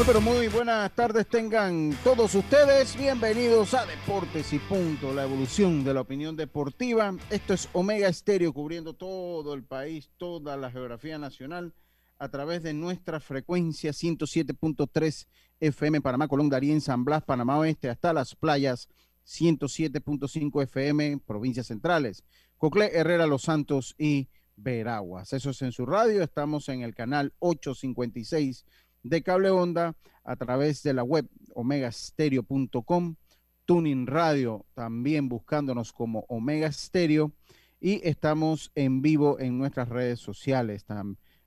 Muy pero muy buenas tardes tengan todos ustedes. Bienvenidos a Deportes y Punto, la evolución de la opinión deportiva. Esto es Omega Estéreo cubriendo todo el país, toda la geografía nacional a través de nuestra frecuencia 107.3 FM Panamá, Colón, Darien, San Blas, Panamá Oeste, hasta las playas 107.5 FM, provincias centrales, Cocle, Herrera, Los Santos y Veraguas. Eso es en su radio. Estamos en el canal 856 de cable onda a través de la web omegastereo.com, Tuning Radio también buscándonos como Omega Stereo y estamos en vivo en nuestras redes sociales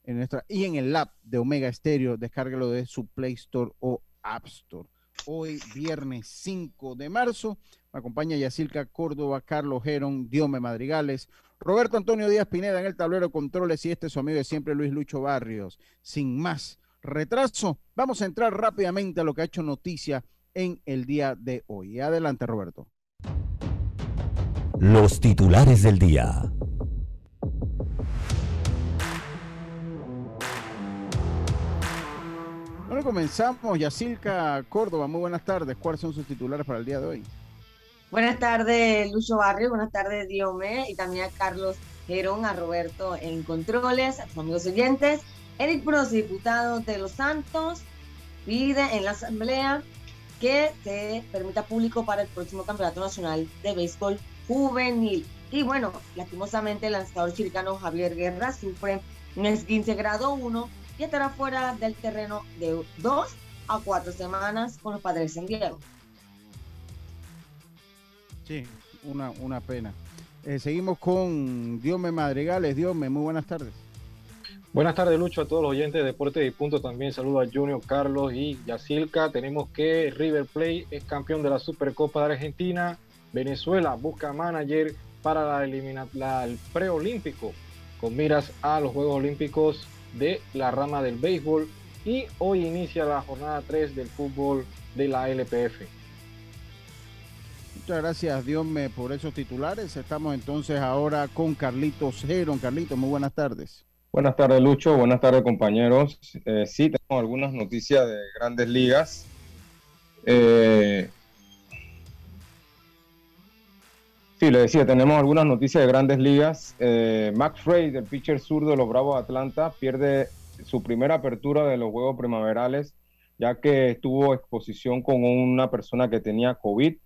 en nuestra, y en el app de Omega Stereo, descárguelo de su Play Store o App Store. Hoy, viernes 5 de marzo, me acompaña Yacilca Córdoba, Carlos Gerón, Diome Madrigales, Roberto Antonio Díaz Pineda en el tablero controles y este es su amigo de siempre, Luis Lucho Barrios. Sin más, retraso, vamos a entrar rápidamente a lo que ha hecho noticia en el día de hoy. Adelante, Roberto. Los titulares del día. Bueno, comenzamos. Yacilca Córdoba, muy buenas tardes. ¿Cuáles son sus titulares para el día de hoy? Buenas tardes, Lucho Barrio. Buenas tardes, Diome. Y también a Carlos Gerón, a Roberto en Controles, a sus amigos oyentes. Bros, diputado de Los Santos, pide en la Asamblea que se permita público para el próximo Campeonato Nacional de Béisbol Juvenil. Y bueno, lastimosamente el lanzador chiricano Javier Guerra sufre un esguince grado 1 y estará fuera del terreno de dos a cuatro semanas con los padres en Diego. Sí, una, una pena. Eh, seguimos con Diome Madrigales. Diome, muy buenas tardes. Buenas tardes, Lucho, a todos los oyentes de Deportes y Punto. También saludo a Junior, Carlos y Yacilca. Tenemos que River Plate es campeón de la Supercopa de Argentina. Venezuela busca manager para la el preolímpico con miras a los Juegos Olímpicos de la rama del béisbol. Y hoy inicia la jornada 3 del fútbol de la LPF. Muchas gracias, Dios me por esos titulares. Estamos entonces ahora con Carlitos Geron. Carlitos, muy buenas tardes. Buenas tardes, Lucho. Buenas tardes, compañeros. Eh, sí, tenemos algunas noticias de grandes ligas. Eh, sí, le decía, tenemos algunas noticias de grandes ligas. Eh, Max Frey, el pitcher zurdo de los Bravos de Atlanta, pierde su primera apertura de los Juegos Primaverales, ya que estuvo exposición con una persona que tenía COVID.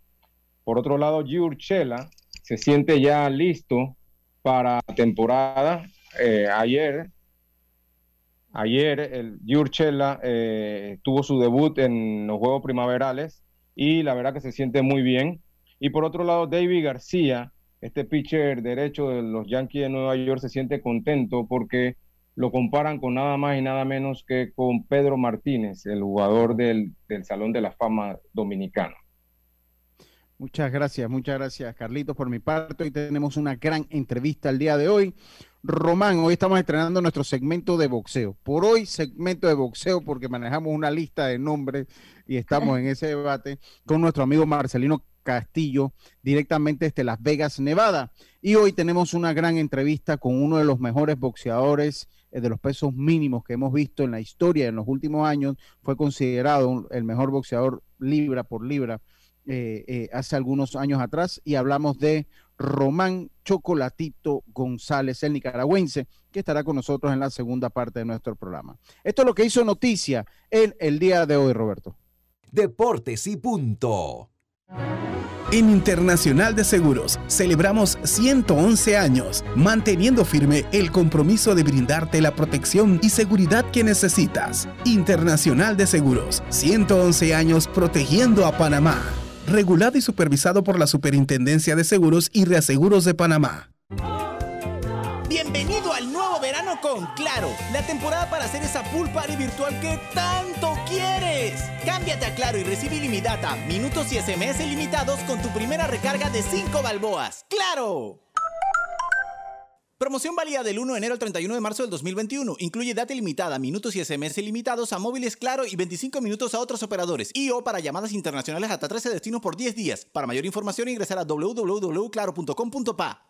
Por otro lado, Giurchela se siente ya listo para temporada eh, ayer, ayer el Giurchela eh, tuvo su debut en los Juegos Primaverales y la verdad que se siente muy bien. Y por otro lado, David García, este pitcher derecho de los Yankees de Nueva York, se siente contento porque lo comparan con nada más y nada menos que con Pedro Martínez, el jugador del, del Salón de la Fama dominicano. Muchas gracias, muchas gracias, Carlitos, por mi parte. Hoy tenemos una gran entrevista el día de hoy. Román, hoy estamos estrenando nuestro segmento de boxeo. Por hoy, segmento de boxeo, porque manejamos una lista de nombres y estamos en ese debate con nuestro amigo Marcelino Castillo, directamente desde Las Vegas, Nevada. Y hoy tenemos una gran entrevista con uno de los mejores boxeadores eh, de los pesos mínimos que hemos visto en la historia en los últimos años. Fue considerado el mejor boxeador libra por libra eh, eh, hace algunos años atrás y hablamos de Román Chocolatito González, el nicaragüense, que estará con nosotros en la segunda parte de nuestro programa. Esto es lo que hizo noticia en el día de hoy, Roberto. Deportes y punto. En Internacional de Seguros celebramos 111 años, manteniendo firme el compromiso de brindarte la protección y seguridad que necesitas. Internacional de Seguros, 111 años protegiendo a Panamá. Regulado y supervisado por la Superintendencia de Seguros y Reaseguros de Panamá. Bienvenido al nuevo verano con Claro, la temporada para hacer esa pool party virtual que tanto quieres. Cámbiate a Claro y recibe ilimitada, minutos y SMS ilimitados con tu primera recarga de 5 balboas. ¡Claro! Promoción válida del 1 de enero al 31 de marzo del 2021. Incluye data ilimitada, minutos y SMS ilimitados a móviles Claro y 25 minutos a otros operadores. Y o para llamadas internacionales hasta 13 destinos por 10 días. Para mayor información ingresar a www.claro.com.pa.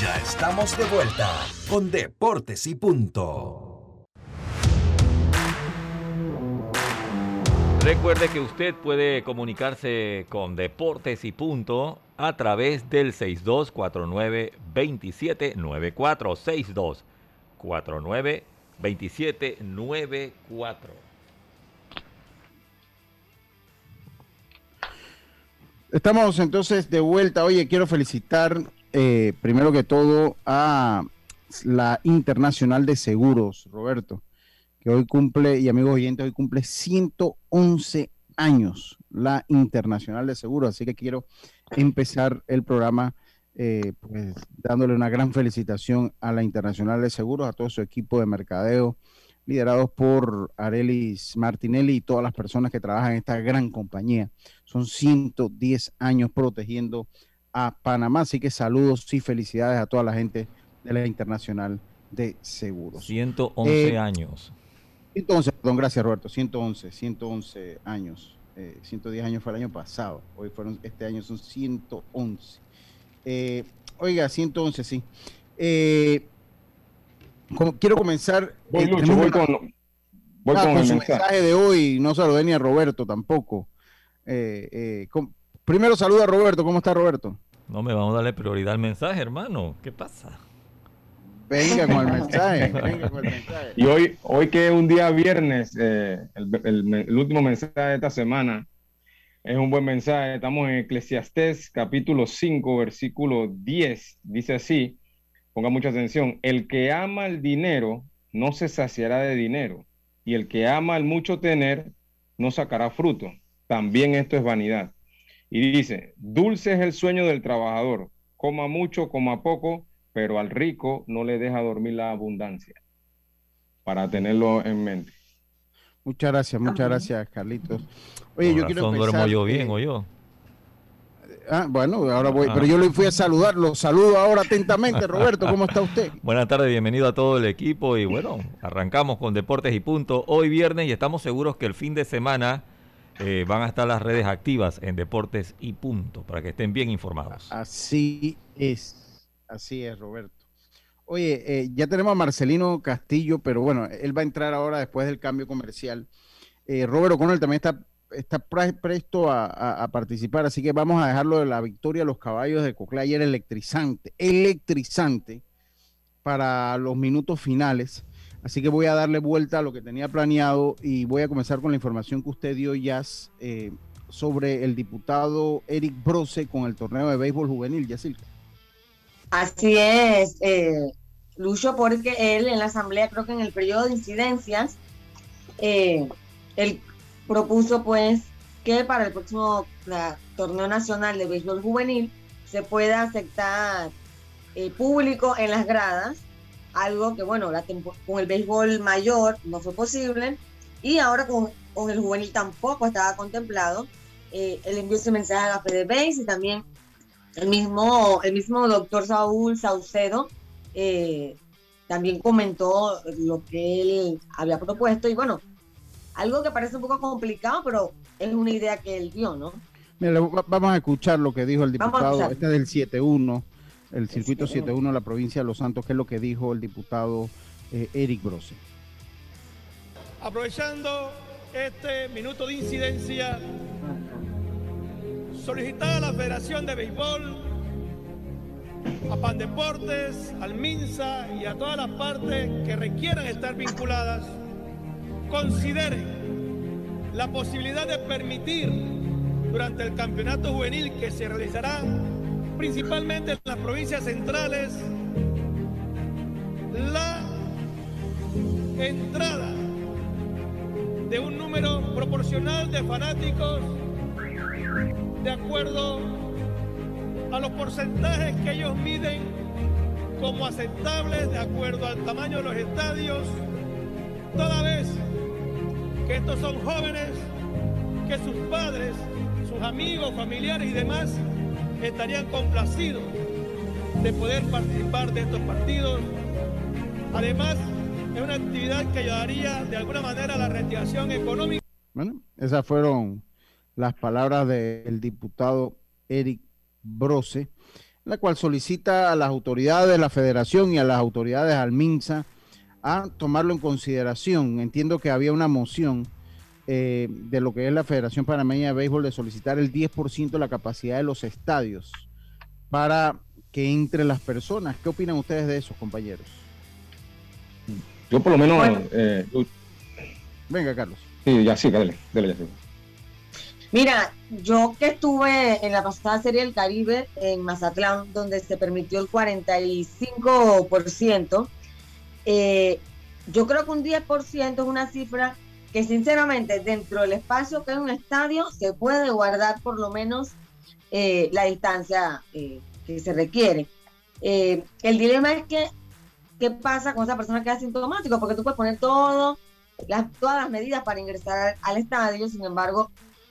Ya estamos de vuelta con Deportes y Punto. Recuerde que usted puede comunicarse con Deportes y Punto a través del 6249-2794. 6249-2794. Estamos entonces de vuelta. Oye, quiero felicitar eh, primero que todo a la Internacional de Seguros, Roberto, que hoy cumple, y amigos oyentes, hoy cumple 111 años la Internacional de Seguros. Así que quiero empezar el programa eh, pues, dándole una gran felicitación a la Internacional de Seguros, a todo su equipo de mercadeo, liderados por Arelis Martinelli y todas las personas que trabajan en esta gran compañía. Son 110 años protegiendo a Panamá. Así que saludos y felicidades a toda la gente de la Internacional de Seguros. 111 eh, años. 111, perdón, gracias Roberto, 111, 111 años. 110 eh, años fue el año pasado, hoy fueron, este año son 111. Eh, oiga, 111, sí. quiero comenzar. Voy, voy con, voy ah, con, el mensaje. de hoy, no saludé ni a Roberto tampoco. primero saluda a Roberto, ¿cómo está Roberto? No me vamos a darle prioridad al mensaje, hermano. ¿Qué pasa? Venga con el mensaje, venga con el mensaje. Y hoy, hoy que es un día viernes, eh, el, último mensaje de esta semana es un buen mensaje. Estamos en Eclesiastés capítulo 5, versículo 10. Dice así, ponga mucha atención, el que ama el dinero no se saciará de dinero, y el que ama el mucho tener no sacará fruto. También esto es vanidad. Y dice, dulce es el sueño del trabajador, coma mucho, coma poco, pero al rico no le deja dormir la abundancia, para tenerlo en mente. Muchas gracias, muchas gracias, Carlitos. Oye, yo quiero empezar, duermo yo bien, o yo. Ah, bueno, ahora voy, pero yo le fui a saludar, lo saludo ahora atentamente, Roberto, ¿cómo está usted? Buenas tardes, bienvenido a todo el equipo y bueno, arrancamos con Deportes y Punto hoy viernes y estamos seguros que el fin de semana eh, van a estar las redes activas en Deportes y Punto, para que estén bien informados. Así es, así es, Roberto. Oye, eh, ya tenemos a Marcelino Castillo, pero bueno, él va a entrar ahora después del cambio comercial. Eh, Robert O'Connell también está, está presto a, participar, así que vamos a dejarlo de la victoria de los caballos de Coclé ayer electrizante, electrizante para los minutos finales. Así que voy a darle vuelta a lo que tenía planeado y voy a comenzar con la información que usted dio, Jazz, eh, sobre el diputado Eric Brose con el torneo de béisbol juvenil, Yacil. Así es, eh, Lucho, porque él en la asamblea, creo que en el periodo de incidencias, eh, él propuso pues que para el próximo torneo nacional de béisbol juvenil se pueda aceptar eh, público en las gradas algo que, bueno, la con el béisbol mayor no fue posible y ahora con, el juvenil tampoco estaba contemplado. Eh, él envió ese mensaje a la FedeBase y también el mismo, el mismo doctor Saúl Saucedo eh, también comentó lo que él había propuesto y bueno, algo que parece un poco complicado, pero es una idea que él dio, ¿no? Mira, vamos a escuchar lo que dijo el diputado, este es del 7-1 el circuito 7.1 de la provincia de Los Santos, que es lo que dijo el diputado eh, Eric Brose. Aprovechando este minuto de incidencia, solicitar a la Federación de Béisbol, a Pandeportes, al MINSA y a todas las partes que requieran estar vinculadas, consideren la posibilidad de permitir durante el campeonato juvenil que se realizará principalmente en las provincias centrales, la entrada de un número proporcional de fanáticos de acuerdo a los porcentajes que ellos miden como aceptables de acuerdo al tamaño de los estadios, toda vez que estos son jóvenes que sus padres, sus amigos, familiares y demás estarían complacidos de poder participar de estos partidos. Además, es una actividad que ayudaría de alguna manera a la reactivación económica. Bueno, esas fueron las palabras del diputado Eric Brose, la cual solicita a las autoridades de la federación y a las autoridades al MINSA a tomarlo en consideración. Entiendo que había una moción eh, de lo que es la Federación Panameña de Béisbol de solicitar el 10% de la capacidad de los estadios para que entre las personas. ¿Qué opinan ustedes de eso, compañeros? Yo por lo menos... Eh, Venga, Carlos. Sí, ya sí, dale, dale, ya sí. Mira, yo que estuve en la pasada Serie del Caribe en Mazatlán, donde se permitió el 45%, eh, yo creo que un 10% es una cifra que sinceramente dentro del espacio que es un estadio se puede guardar por lo menos eh, la distancia eh, que se requiere. el dilema es que, ¿qué pasa con esa persona que es asintomático? Porque tú puedes poner todo, las, todas las medidas para ingresar al estadio, sin embargo,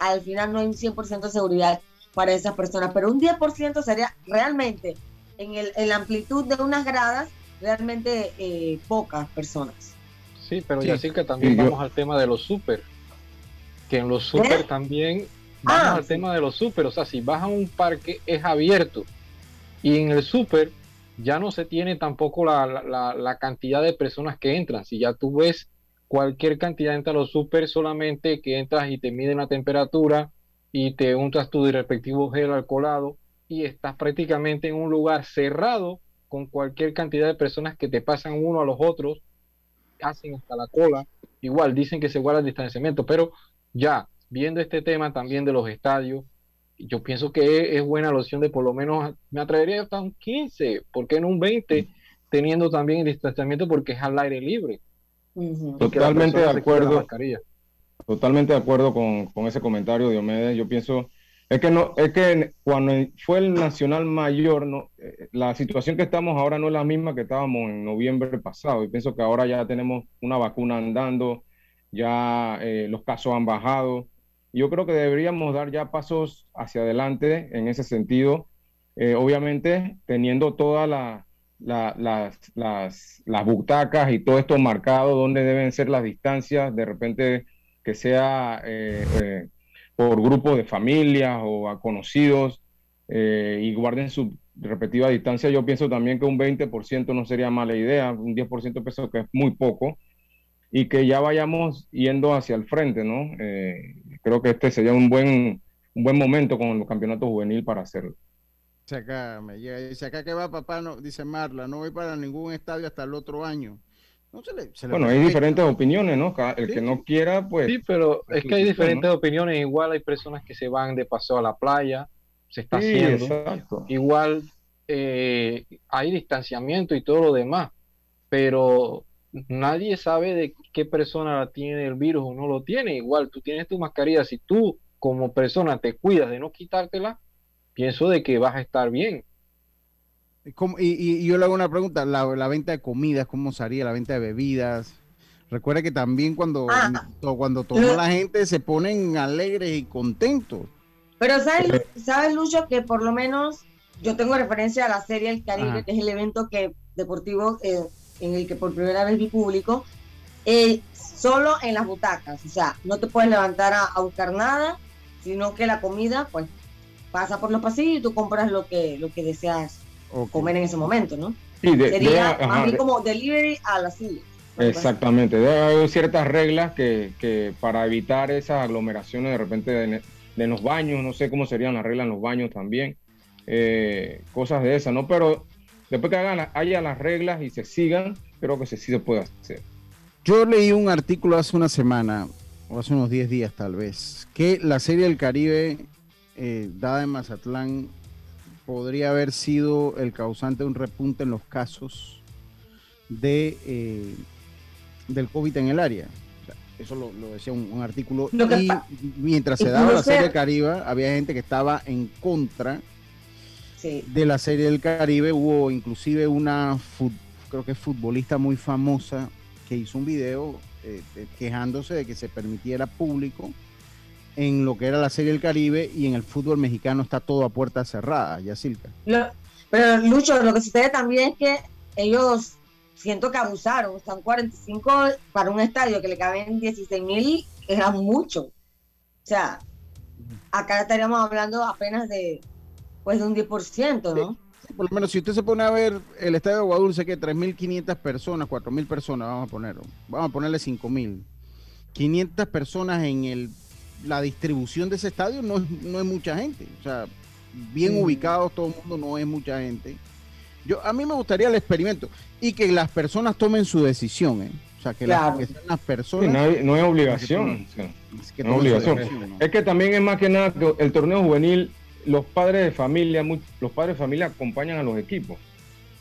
al final no hay un 100% de seguridad para esas personas, pero un 10% sería realmente en, el, en la amplitud de unas gradas, realmente eh, pocas personas. Sí, pero ya sí que también vamos al tema de los super, que en los super ¿Eh? también vamos ah, al tema de los super, o sea, si vas a un parque es abierto y en el super ya no se tiene tampoco la, la, la cantidad de personas que entran, si ya tú ves cualquier cantidad entra a los super, solamente que entras y te miden la temperatura y te untas tu respectivo gel alcoholado y estás prácticamente en un lugar cerrado con cualquier cantidad de personas que te pasan uno a los otros, hacen hasta la cola, igual dicen que se guarda el distanciamiento, pero ya viendo este tema también de los estadios, yo pienso que es, buena la opción de por lo menos, me atrevería hasta un 15, ¿por qué no un 20? Teniendo también el distanciamiento porque es al aire libre Totalmente de acuerdo. Totalmente de acuerdo con, con, ese comentario, Diomedes. Yo pienso, es que no, es que cuando fue el Nacional Mayor, no, eh, la situación que estamos ahora no es la misma que estábamos en noviembre pasado. Y pienso que ahora ya tenemos una vacuna andando, ya eh, los casos han bajado. Yo creo que deberíamos dar ya pasos hacia adelante en ese sentido. Eh, obviamente, teniendo toda la, las, las, las, butacas y todo esto marcado, donde deben ser las distancias, de repente que sea eh, eh, por grupos de familias o a conocidos eh, y guarden su respectiva distancia. Yo pienso también que un 20% no sería mala idea, un 10% pienso que es muy poco y que ya vayamos yendo hacia el frente, ¿no? creo que este sería un buen, un buen momento con el campeonato juvenil para hacerlo acá, me llega dice acá que va papá, no, dice Marla, no voy para ningún estadio hasta el otro año. bueno, hay diferentes opiniones, ¿no? El que no quiera, pues... Sí, pero es que hay diferentes opiniones. Igual hay personas que se van de paseo a la playa, se está haciendo. Igual eh, hay distanciamiento y todo lo demás, pero nadie sabe de qué persona tiene el virus o no lo tiene. Igual tú tienes tu mascarilla, si tú como persona te cuidas de no quitártela, pienso de que vas a estar bien. Y, yo le hago una pregunta, la, venta de comidas, ¿cómo sería la venta de bebidas? Recuerda que también cuando, ah. cuando toma la gente se ponen alegres y contentos. Pero sabes, sabes Lucho, que por lo menos yo tengo referencia a la serie El Caribe, que es el evento que deportivo eh, en el que por primera vez vi público, eh, solo en las butacas, o sea, no te puedes levantar a, a buscar nada, sino que la comida, pues pasa por los pasillos y tú compras lo que, lo que deseas comer en ese momento, ¿no? Sí, Sería más bien como delivery a la silla. Exactamente, debe haber ciertas reglas que, que, para evitar esas aglomeraciones de repente de, de, los baños, no sé cómo serían las reglas en los baños también, eh, cosas de esas, ¿no? Pero después que hagan, haya las reglas y se sigan, creo que sí se puede hacer. Yo leí un artículo hace una semana, o hace unos 10 días tal vez, que la Serie del Caribe eh, dada en Mazatlán podría haber sido el causante de un repunte en los casos de eh, del COVID en el área. eso lo, decía un, artículo. y mientras se daba la Serie del Caribe, había gente que estaba en contra de la Serie del Caribe. Hubo inclusive una, creo que futbolista muy famosa que hizo un video eh, quejándose de que se permitiera público en lo que era la Serie del Caribe y en el fútbol mexicano está todo a puerta cerrada, Yacilca. pero Lucho, lo que sucede también es que ellos siento que abusaron, están 45 para un estadio que le caben 16 mil, era mucho. O sea, acá estaríamos hablando apenas de pues de un 10%, ¿no? por lo menos si usted se pone a ver el estadio de Aguadulce, que 3.500 personas, 4.000 personas, vamos a poner, vamos a ponerle 5.000. 500 personas en el la distribución de ese estadio no, no es mucha gente. O sea, bien mm. ubicados todo el mundo no es mucha gente. Yo, a mí me gustaría el experimento y que las personas tomen su decisión. ¿eh? O sea, que, las, personas... no, es obligación. es, que obligación. es que también es más que nada que el torneo juvenil, los padres de familia, los padres de familia acompañan a los equipos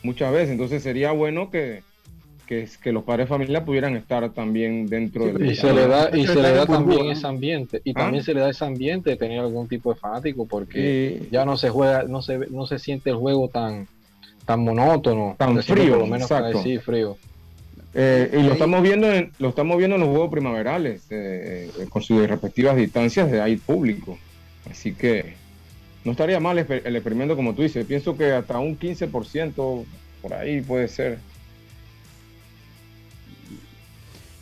muchas veces. Entonces sería bueno que, que, los padres de familia pudieran estar también dentro del y se le da y se le da también ese ambiente y ¿Ah? también se le da ese ambiente de tener algún tipo de fanático porque ya no se juega no se no se siente el juego tan tan monótono tan frío por lo menos para decir frío. Eh, y lo estamos viendo en, lo estamos viendo en los juegos primaverales eh, eh, con sus respectivas distancias de ahí público. Así que no estaría mal el experimento como tú dices. Pienso que hasta un 15% por ahí puede ser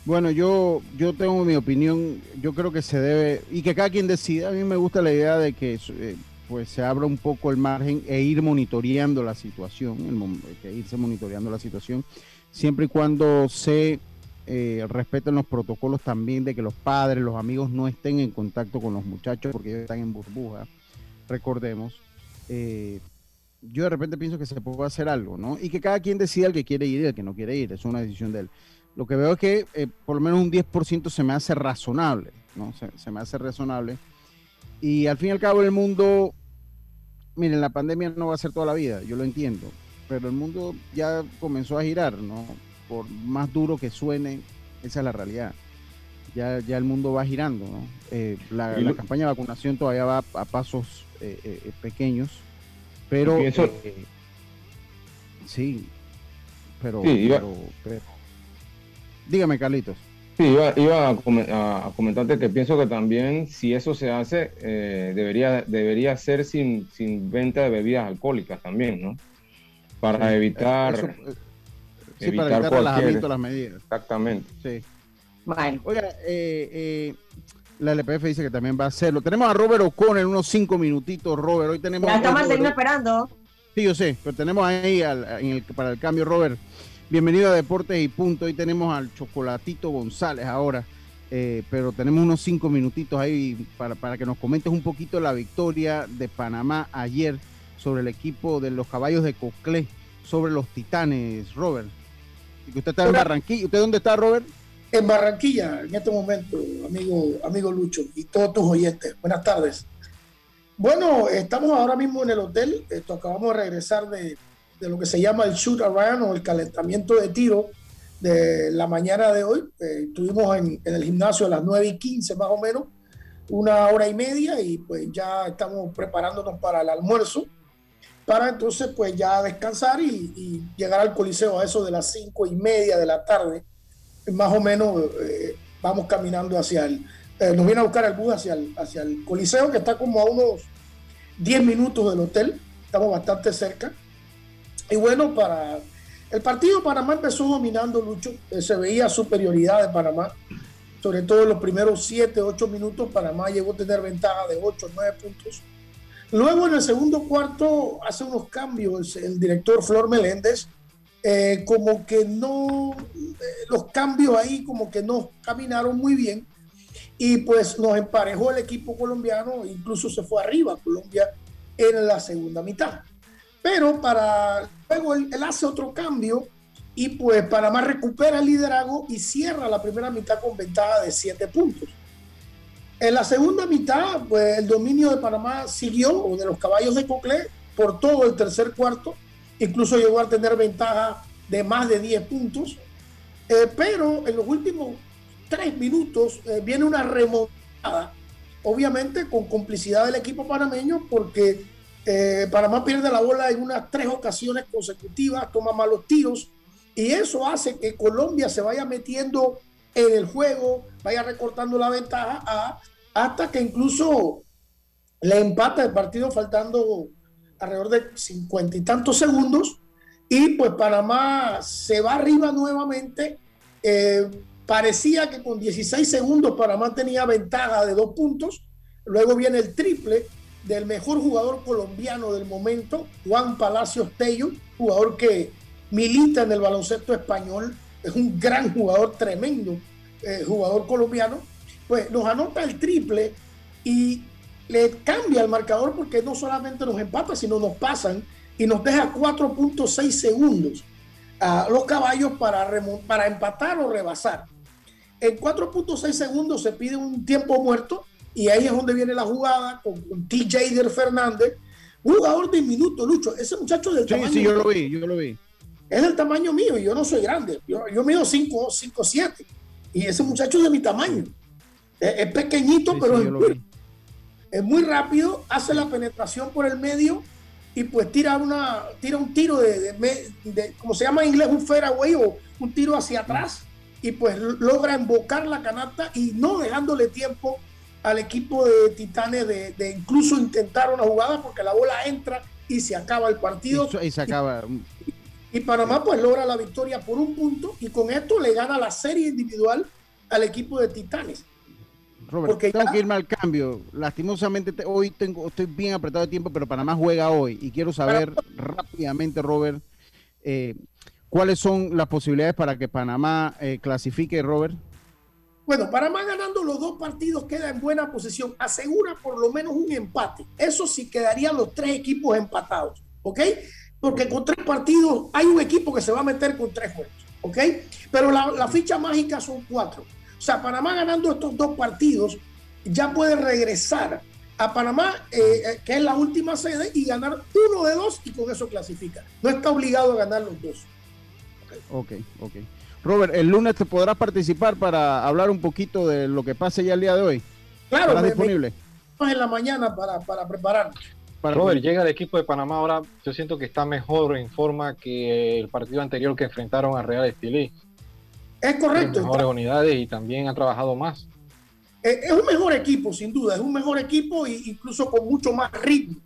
Bueno, yo, yo tengo mi opinión, yo creo que se debe, y que cada quien decida, a mí me gusta la idea de que eh, pues se abra un poco el margen e ir monitoreando la situación, el, que irse monitoreando la situación, siempre y cuando se eh, respeten los protocolos también de que los padres, los amigos no estén en contacto con los muchachos porque ellos están en burbuja, recordemos. Eh, yo de repente pienso que se puede hacer algo, ¿no? Y que cada quien decida el que quiere ir y el que no quiere ir, es una decisión de él. Lo que veo es que eh, por lo menos un 10% se me hace razonable, ¿no? Se, me hace razonable. Y al fin y al cabo el mundo, miren, la pandemia no va a ser toda la vida, yo lo entiendo, pero el mundo ya comenzó a girar, ¿no? Por más duro que suene, esa es la realidad. Ya, ya el mundo va girando, ¿no? Eh, la, campaña de vacunación todavía va a, pasos eh, pequeños, pero... sí, pero, pero Dígame, Carlitos. Sí, iba, a, comentarte que pienso que también si eso se hace, eh, debería, debería ser sin, sin venta de bebidas alcohólicas también, ¿no? Para evitar... Eh, sí, para evitar las medidas. Exactamente. Sí. Bueno. Oiga, eh, la LPF dice que también va a hacerlo. Tenemos a Robert O'Connor en unos cinco minutitos, Robert. Hoy tenemos... Ya estamos esperando. Sí, yo sé, pero tenemos ahí para el cambio, Robert Bienvenido a Deportes y Punto. Hoy tenemos al Chocolatito González ahora, eh, pero tenemos unos cinco minutitos ahí para, para que nos comentes un poquito la victoria de Panamá ayer sobre el equipo de los caballos de Coclé, sobre los Titanes, Robert. Y que usted está en Barranquilla. ¿Usted dónde está, Robert? En Barranquilla, en este momento, amigo, amigo Lucho y todos tus oyentes. Buenas tardes. Bueno, estamos ahora mismo en el hotel. Esto, acabamos de regresar de de lo que se llama el shoot around o el calentamiento de tiro de la mañana de hoy. Eh, estuvimos en, el gimnasio a las 9 y 15 más o menos, una hora y media y pues ya estamos preparándonos para el almuerzo, para entonces pues ya descansar y, llegar al coliseo a eso de las 5 y media de la tarde. Más o menos eh, vamos caminando hacia el, eh, nos viene a buscar el bus hacia el, hacia el coliseo que está como a unos 10 minutos del hotel, estamos bastante cerca y bueno, para el partido Panamá empezó dominando, Lucho. Eh, se veía superioridad de Panamá. Sobre todo en los primeros 7, 8 minutos, Panamá llegó a tener ventaja de 8, 9 puntos. Luego en el segundo cuarto hace unos cambios el director Flor Meléndez, eh, como que no, eh, los cambios ahí como que no caminaron muy bien y pues nos emparejó el equipo colombiano, incluso se fue arriba Colombia en la segunda mitad. Pero para luego él, hace otro cambio y pues Panamá recupera el liderazgo y cierra la primera mitad con ventaja de 7 puntos. En la segunda mitad, pues el dominio de Panamá siguió, o de los caballos de Coclé, por todo el tercer cuarto. Incluso llegó a tener ventaja de más de 10 puntos. Eh, pero en los últimos tres minutos eh, viene una remontada, obviamente con complicidad del equipo panameño, porque eh, Panamá pierde la bola en unas tres ocasiones consecutivas, toma malos tiros, y eso hace que Colombia se vaya metiendo en el juego, vaya recortando la ventaja hasta que incluso le empata el partido faltando alrededor de cincuenta y tantos segundos y pues Panamá se va arriba nuevamente. Eh, parecía que con 16 segundos Panamá tenía ventaja de dos puntos. Luego viene el triple del mejor jugador colombiano del momento, Juan Palacios Tello, jugador que milita en el baloncesto español, es un gran jugador, tremendo eh, jugador colombiano, pues nos anota el triple y le cambia el marcador porque no solamente nos empata, sino nos pasan y nos deja 4.6 segundos a los caballos para, para empatar o rebasar. En 4.6 segundos se pide un tiempo muerto y ahí es donde viene la jugada con, TJ Der Fernández, un jugador diminuto, Lucho. Ese muchacho del tamaño. Sí, yo lo vi, yo lo vi. Es del tamaño mío y yo no soy grande. Yo, yo mido 5, 5, 7 y ese muchacho es de mi tamaño. Es, pequeñito, pero es, muy, rápido, hace la penetración por el medio y pues tira, una, tira un tiro de, de, como se llama en inglés, un fairway o un tiro hacia atrás y pues logra embocar la canasta y no dejándole tiempo al equipo de Titanes de, incluso intentar una jugada porque la bola entra y se acaba el partido. Y, se acaba. Y, Panamá pues logra la victoria por un punto y con esto le gana la serie individual al equipo de Titanes. Robert, Porque tengo que irme al cambio. Lastimosamente hoy tengo, estoy bien apretado de tiempo, pero Panamá juega hoy y quiero saber rápidamente, Robert, eh, cuáles son las posibilidades para que Panamá eh, clasifique, Robert. Bueno, Panamá ganando los dos partidos queda en buena posición, asegura por lo menos un empate. Eso sí quedarían los tres equipos empatados, ¿ok? Porque con tres partidos hay un equipo que se va a meter con tres juegos, ¿ok? Pero la, la ficha mágica son cuatro. O sea, Panamá ganando estos dos partidos ya puede regresar a Panamá, eh, eh, que es la última sede, y ganar uno de dos y con eso clasifica. No está obligado a ganar los dos. Ok, ok. Robert, el lunes te podrás participar para hablar un poquito de lo que pase ya el día de hoy. Claro, ¿Estarás disponible. en la mañana para, para prepararnos. Robert, llega el equipo de Panamá ahora, yo siento que está mejor en forma que el partido anterior que enfrentaron a Real Estilí. Es correcto. Mejores unidades y también ha trabajado más. Eh, es un mejor equipo, sin duda. Es un mejor equipo e incluso con mucho más ritmo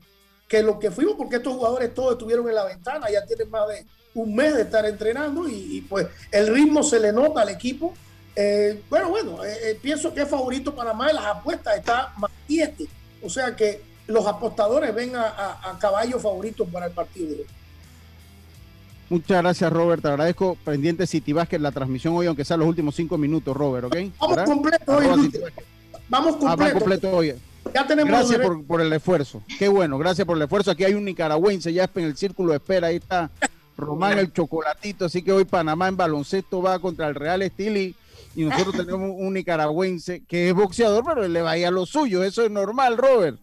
que lo que fuimos, porque estos jugadores todos estuvieron en la ventana, ya tienen más de un mes de estar entrenando y, pues el ritmo se le nota al equipo. Eh, bueno, bueno, eh, pienso que es favorito para más las apuestas, está más 7. O sea que los apostadores ven a, a, caballo favorito para el partido. Muchas gracias, Robert. Te agradezco. Pendiente City Basket la transmisión hoy, aunque sea los últimos cinco minutos, Robert, ¿ok? Vamos completo hoy. Vamos completo. Ah, completo hoy. Ya tenemos gracias por, el esfuerzo. Qué bueno, gracias por el esfuerzo. Aquí hay un nicaragüense ya en el círculo de espera. Ahí está Román el chocolatito. Así que hoy Panamá en baloncesto va contra el Real Estili y nosotros tenemos un nicaragüense que es boxeador, pero le vaya a lo suyo, eso es normal, Robert.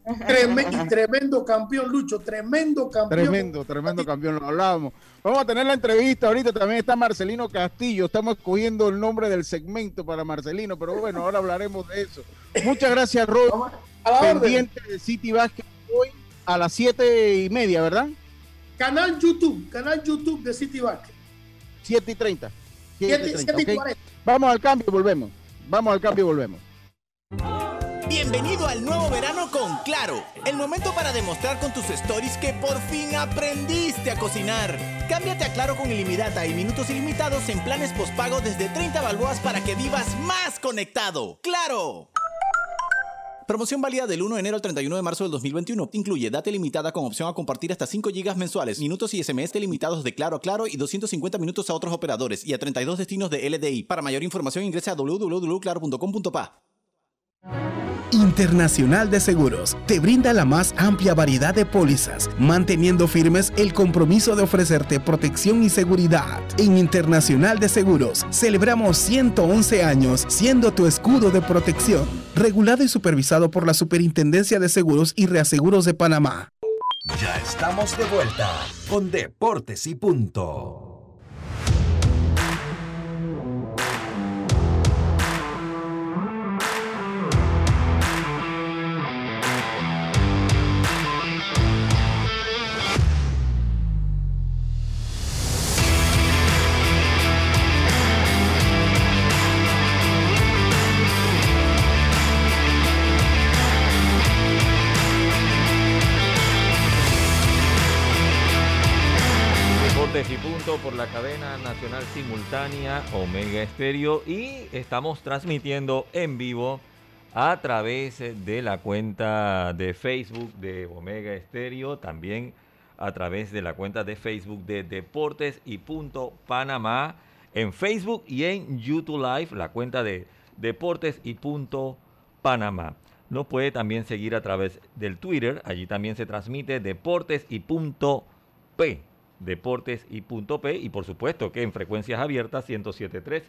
tremendo campeón, Lucho, tremendo campeón. Tremendo, tremendo campeón, lo hablábamos. Vamos a tener la entrevista ahorita, también está Marcelino Castillo, estamos escogiendo el nombre del segmento para Marcelino, pero bueno, ahora hablaremos de eso. Muchas gracias, Robert. Pendiente de City Basket hoy a las siete y media, ¿verdad? Canal YouTube, canal YouTube de City Basket. 7 y 30. 7, y 40. Vamos al cambio y volvemos. Vamos al cambio y volvemos. Bienvenido al nuevo verano con Claro, el momento para demostrar con tus stories que por fin aprendiste a cocinar. Cámbiate a Claro con ilimitada y minutos ilimitados en planes postpago desde 30 balboas para que vivas más conectado. ¡Claro! Promoción válida del 1 de enero al 31 de marzo del 2021. Incluye data limitada con opción a compartir hasta 5 GB mensuales, minutos y SMS limitados de Claro a Claro y 250 minutos a otros operadores y a 32 destinos de LDI. Para mayor información ingresa a www.claro.com.pa. Internacional de Seguros te brinda la más amplia variedad de pólizas, manteniendo firmes el compromiso de ofrecerte protección y seguridad. En Internacional de Seguros celebramos 111 años siendo tu escudo de protección, regulado y supervisado por la Superintendencia de Seguros y Reaseguros de Panamá. Ya estamos de vuelta con Deportes y Punto. Simultánea Omega Estéreo y estamos transmitiendo en vivo a través de la cuenta de Facebook de Omega Estéreo, también a través de la cuenta de Facebook de Deportes y Punto Panamá en Facebook y en YouTube Live, la cuenta de Deportes y Punto Panamá. Nos puede también seguir a través del Twitter, allí también se transmite Deportes y Punto P Deportes y Punto P y por supuesto que en frecuencias abiertas 107.3,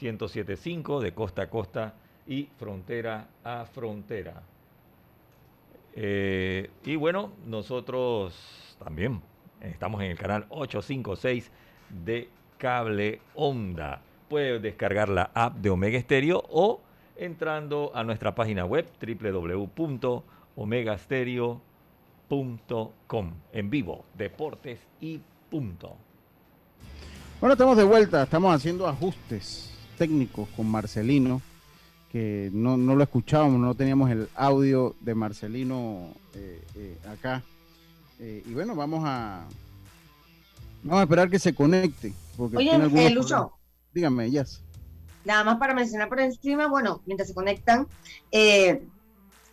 107.5 de costa a costa y frontera a frontera. Eh, y bueno, nosotros también estamos en el canal 856 de Cable Onda. Puede descargar la app de Omega Stereo o entrando a nuestra página web www.omegastereo.com en vivo, deportes y punto. Bueno, estamos de vuelta, estamos haciendo ajustes técnicos con Marcelino, que no, lo escuchábamos, no teníamos el audio de Marcelino eh, eh, acá. Eh, y bueno, vamos a vamos a esperar que se conecte. Porque Oye, Lucho. Dígame, Yes. Nada más para mencionar por encima, bueno, mientras se conectan, eh,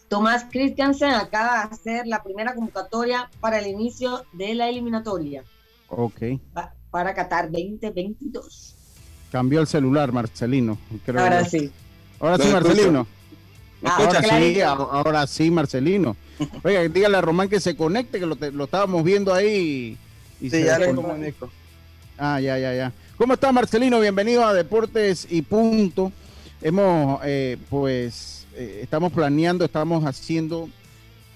Tomás Christiansen acaba de hacer la primera convocatoria para el inicio de la eliminatoria. Ok. para Qatar 2022. Cambió el celular, Marcelino. ahora sí. Ahora sí, Marcelino. ahora, sí, ahora sí, Marcelino. Oiga, dígale a Román que se conecte, que lo, estábamos viendo ahí. Y sí, ya le comunico. Ah, ya, ya, ya. ¿Cómo está Marcelino? Bienvenido a Deportes y Punto. Hemos, eh, pues, eh, estamos planeando, estamos haciendo,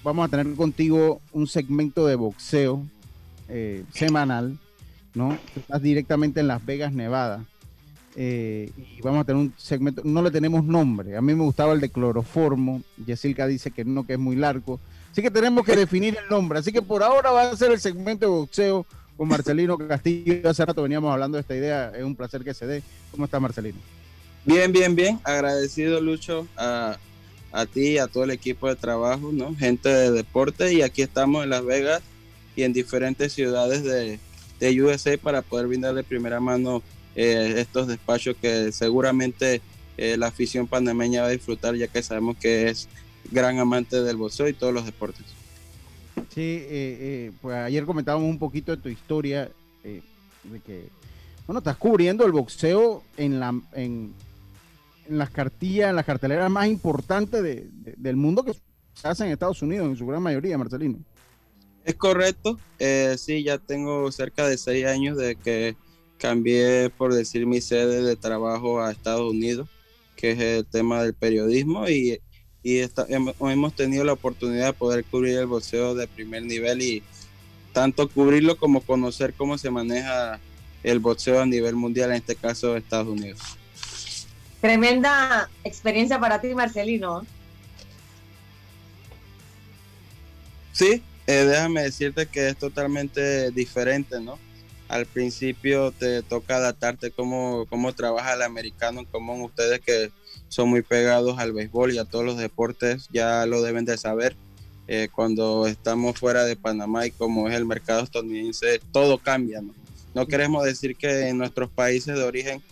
vamos a tener contigo un segmento de boxeo eh, semanal, ¿no? Estás directamente en Las Vegas, Nevada. Eh, y vamos a tener un segmento, no le tenemos nombre. A mí me gustaba el de cloroformo. Yesilka dice que no, que es muy largo. Así que tenemos que definir el nombre. Así que por ahora va a ser el segmento de boxeo con Marcelino Castillo. Hace rato veníamos hablando de esta idea. Es un placer que se dé. ¿Cómo está Marcelino? Bien, bien, bien. Agradecido, Lucho, a ti, a todo el equipo de trabajo, ¿no? Gente de deporte. Y aquí estamos en Las Vegas y en diferentes ciudades de, de USA para poder brindar de primera mano eh, estos despachos que seguramente eh, la afición panameña va a disfrutar ya que sabemos que es gran amante del boxeo y todos los deportes. Sí, eh, pues ayer comentábamos un poquito de tu historia de que, bueno, estás cubriendo el boxeo en, la, en las cartillas, en las carteleras más importantes de, del mundo que se hace en Estados Unidos, en su gran mayoría, Marcelino. Es correcto, eh, sí, ya tengo cerca de seis años de que cambié, por decir, mi sede de trabajo a Estados Unidos, que es el tema del periodismo, y, hemos, tenido la oportunidad de poder cubrir el boxeo de primer nivel y tanto cubrirlo como conocer cómo se maneja el boxeo a nivel mundial, en este caso Estados Unidos. Tremenda experiencia para ti, Marcelino. Sí, eh, déjame decirte que es totalmente diferente, ¿no? Al principio te toca adaptarte cómo, cómo trabaja el americano como ustedes que son muy pegados al béisbol y a todos los deportes ya lo deben de saber. Eh, cuando estamos fuera de Panamá y como es el mercado estadounidense, todo cambia, ¿no? No queremos decir que en nuestros países de origen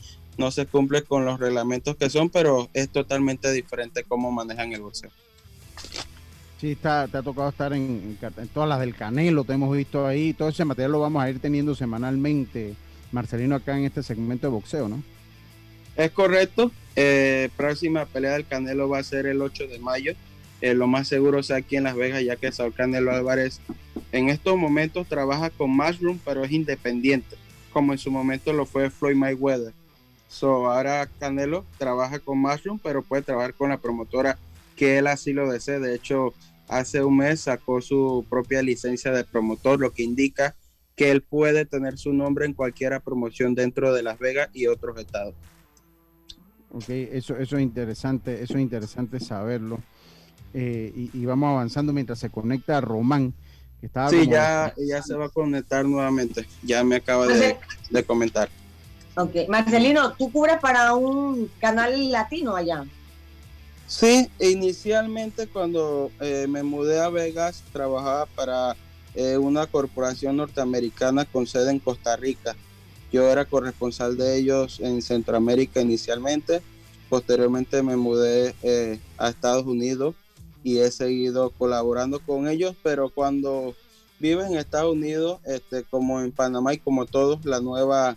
no se cumple con los reglamentos que son, pero es totalmente diferente cómo manejan el boxeo. Sí, está, te ha tocado estar en, todas las del Canelo, te hemos visto ahí. Todo ese material lo vamos a ir teniendo semanalmente, Marcelino, acá en este segmento de boxeo, ¿no? Es correcto. Eh, próxima pelea del Canelo va a ser el 8 de mayo eh, lo más seguro sea aquí en Las Vegas, ya que Saúl Canelo Álvarez en estos momentos trabaja con Mushroom, pero es independiente, como en su momento lo fue Floyd Mayweather. So, ahora Canelo trabaja con Mushroom, pero puede trabajar con la promotora que él así lo desee. De hecho, hace un mes sacó su propia licencia de promotor, lo que indica que él puede tener su nombre en cualquier promoción dentro de Las Vegas y otros estados. Ok, eso, eso es interesante, eso es interesante saberlo. Eh, y, vamos avanzando mientras se conecta Román. Que estaba sí, ya, ya se va a conectar nuevamente. Ya me acaba de, de, comentar. Marcelino, ¿tú cubres para un canal latino allá? Sí, inicialmente cuando eh, me mudé a Vegas trabajaba para eh, una corporación norteamericana con sede en Costa Rica. Yo era corresponsal de ellos en Centroamérica inicialmente. Posteriormente me mudé eh, a Estados Unidos y he seguido colaborando con ellos, pero cuando vives en Estados Unidos, este, como en Panamá y como todos, la nueva,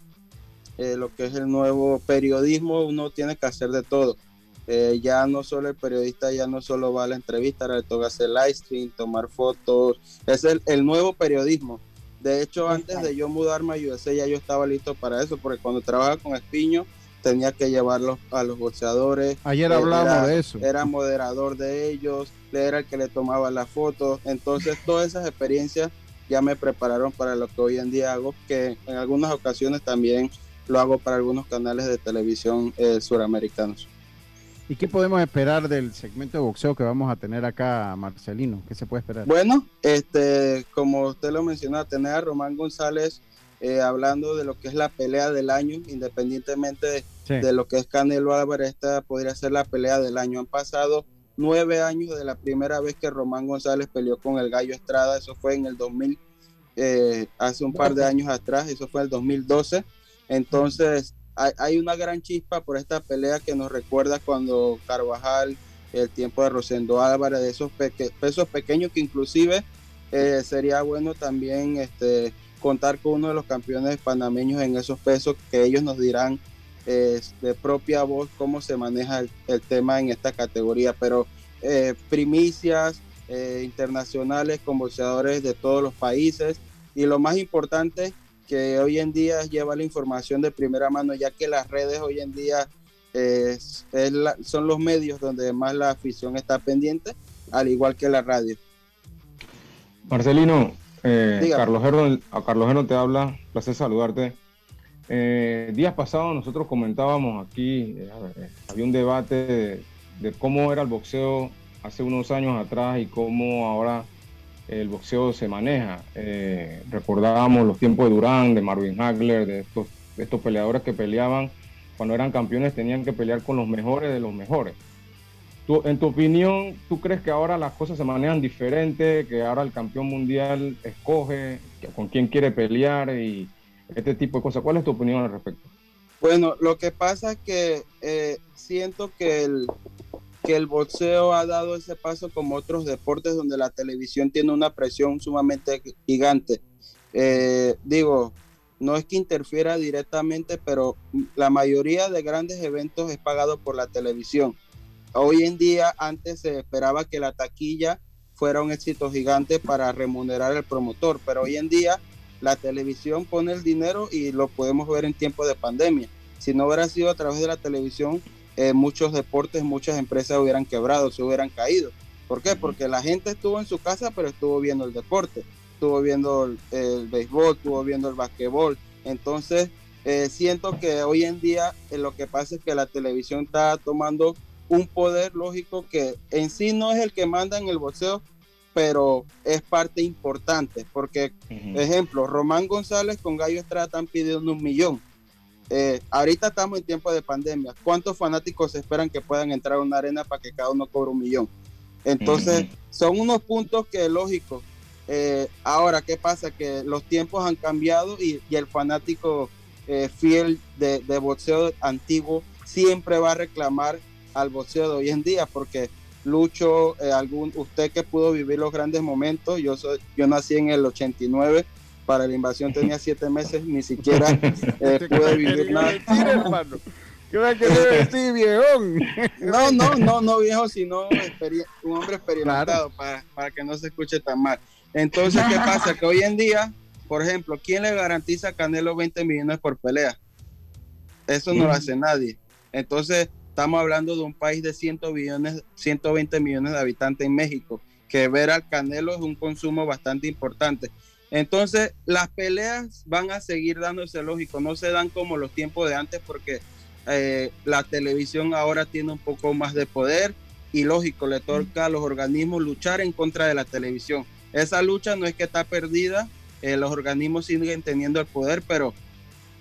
eh, lo que es el nuevo periodismo, uno tiene que hacer de todo. ya no solo el periodista, ya no solo va a la entrevista, ahora le toca hacer live stream, tomar fotos, es el, el nuevo periodismo de hecho, antes de yo mudarme a USA ya yo estaba listo para eso, porque cuando trabajaba con Espiño tenía que llevarlos a los boxeadores. Ayer eh, hablábamos de eso. Era moderador de ellos, era el que le tomaba las fotos. Entonces, todas esas experiencias ya me prepararon para lo que hoy en día hago, que en algunas ocasiones también lo hago para algunos canales de televisión eh, suramericanos. ¿Y qué podemos esperar del segmento de boxeo que vamos a tener acá, Marcelino? ¿Qué se puede esperar? Bueno, este, como usted lo mencionó, tener a Román González eh, hablando de lo que es la pelea del año, independientemente de, lo que es Canelo Álvarez, esta podría ser la pelea del año. Han pasado nueve años de la primera vez que Román González peleó con el Gallo Estrada, eso fue en el 2000, eh, hace un par de años atrás, eso fue el 2012. Entonces, hay, una gran chispa por esta pelea que nos recuerda cuando Carvajal, el tiempo de Rosendo Álvarez, de esos pesos pequeños que inclusive eh, sería bueno también este, contar con uno de los campeones panameños en esos pesos que ellos nos dirán eh, de propia voz cómo se maneja el, tema en esta categoría, pero eh, primicias internacionales con boxeadores de todos los países. Y lo más importante que hoy en día lleva la información de primera mano, ya que las redes hoy en día son los medios donde más la afición está pendiente, al igual que la radio. Marcelino, eh, Carlos Herno, a Carlos Herno te habla, placer saludarte. Eh, días pasados nosotros comentábamos aquí, eh, había un debate de, de, cómo era el boxeo hace unos años atrás y cómo ahora el boxeo se maneja. Eh, recordábamos los tiempos de Durán, de Marvin Hagler, de estos, peleadores que peleaban cuando eran campeones, tenían que pelear con los mejores de los mejores. Tú, en tu opinión, ¿tú crees que ahora las cosas se manejan diferente, que ahora el campeón mundial escoge con quién quiere pelear y este tipo de cosas? ¿Cuál es tu opinión al respecto? Bueno, lo que pasa es que eh, siento que el, que el boxeo ha dado ese paso como otros deportes donde la televisión tiene una presión sumamente gigante. Eh, digo, no es que interfiera directamente, pero la mayoría de grandes eventos es pagado por la televisión. Hoy en día, antes se esperaba que la taquilla fuera un éxito gigante para remunerar al promotor, pero hoy en día la televisión pone el dinero y lo podemos ver en tiempo de pandemia. Si no hubiera sido a través de la televisión, eh, muchos deportes, muchas empresas hubieran quebrado, se hubieran caído. ¿Por qué? Porque la gente estuvo en su casa, pero estuvo viendo el deporte, estuvo viendo el, béisbol, estuvo viendo el basquetbol. Entonces, eh, siento que hoy en día eh, lo que pasa es que la televisión está tomando un poder lógico que en sí no es el que manda en el boxeo, pero es parte importante. Porque, ejemplo, Román González con Gallo Estrada están pidiendo un millón eh, ahorita estamos en tiempo de pandemia. ¿Cuántos fanáticos esperan que puedan entrar a una arena para que cada uno cobre un millón? Entonces, son unos puntos que lógico. Eh, ahora, ¿qué pasa? Que los tiempos han cambiado y, el fanático eh, fiel de, boxeo antiguo siempre va a reclamar al boxeo de hoy en día, porque Lucho, algún, usted que pudo vivir los grandes momentos, yo, soy, yo nací en el 89 para la invasión tenía siete meses, ni siquiera eh, pude vivir nada. ¿Qué va a querer decir, viejón? No, no, no, no viejo, sino un hombre experimentado para, para que no se escuche tan mal. Entonces, ¿qué pasa? Que hoy en día, por ejemplo, ¿quién le garantiza a Canelo 20 millones por pelea? Eso no lo hace nadie. Entonces, estamos hablando de un país de 100 millones, 120 millones de habitantes en México, que ver al Canelo es un consumo bastante importante. Entonces, las peleas van a seguir dándose lógico, no se dan como los tiempos de antes porque eh, la televisión ahora tiene un poco más de poder y lógico, le toca a los organismos luchar en contra de la televisión. Esa lucha no es que está perdida, eh, los organismos siguen teniendo el poder, pero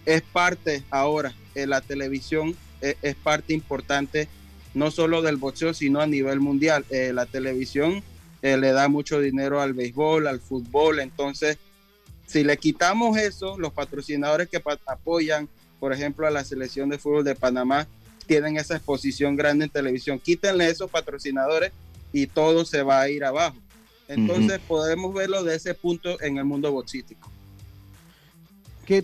es parte ahora, eh, la televisión es parte importante no solo del boxeo, sino a nivel mundial. la televisión le da mucho dinero al béisbol, al fútbol, entonces si le quitamos eso, los patrocinadores que apoyan por ejemplo, a la selección de fútbol de Panamá, tienen esa exposición grande en televisión. Quítenle esos patrocinadores y todo se va a ir abajo. Entonces podemos verlo de ese punto en el mundo boxístico. Que,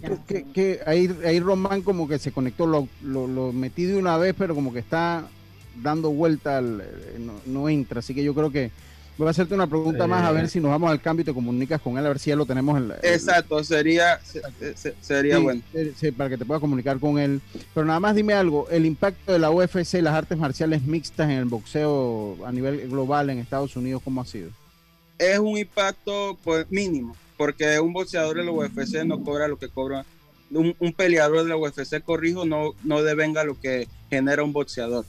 que, ahí, ahí, Román como que se conectó, lo, lo, metí de una vez, pero como que está dando vuelta, eh, no, entra. Así que yo creo que Voy a hacerte una pregunta más a ver eh. si nos vamos al cambio y te comunicas con él, a ver si ya lo tenemos en la, Exacto, sería, sería bueno. Sí, para que te puedas comunicar con él. Pero nada más dime algo, el impacto de la UFC, las artes marciales mixtas en el boxeo a nivel global en Estados Unidos, ¿cómo ha sido? Es un impacto pues, mínimo, porque un boxeador de la UFC no cobra lo que cobra un, un peleador de la UFC, corrijo, no, no devenga lo que genera un boxeador.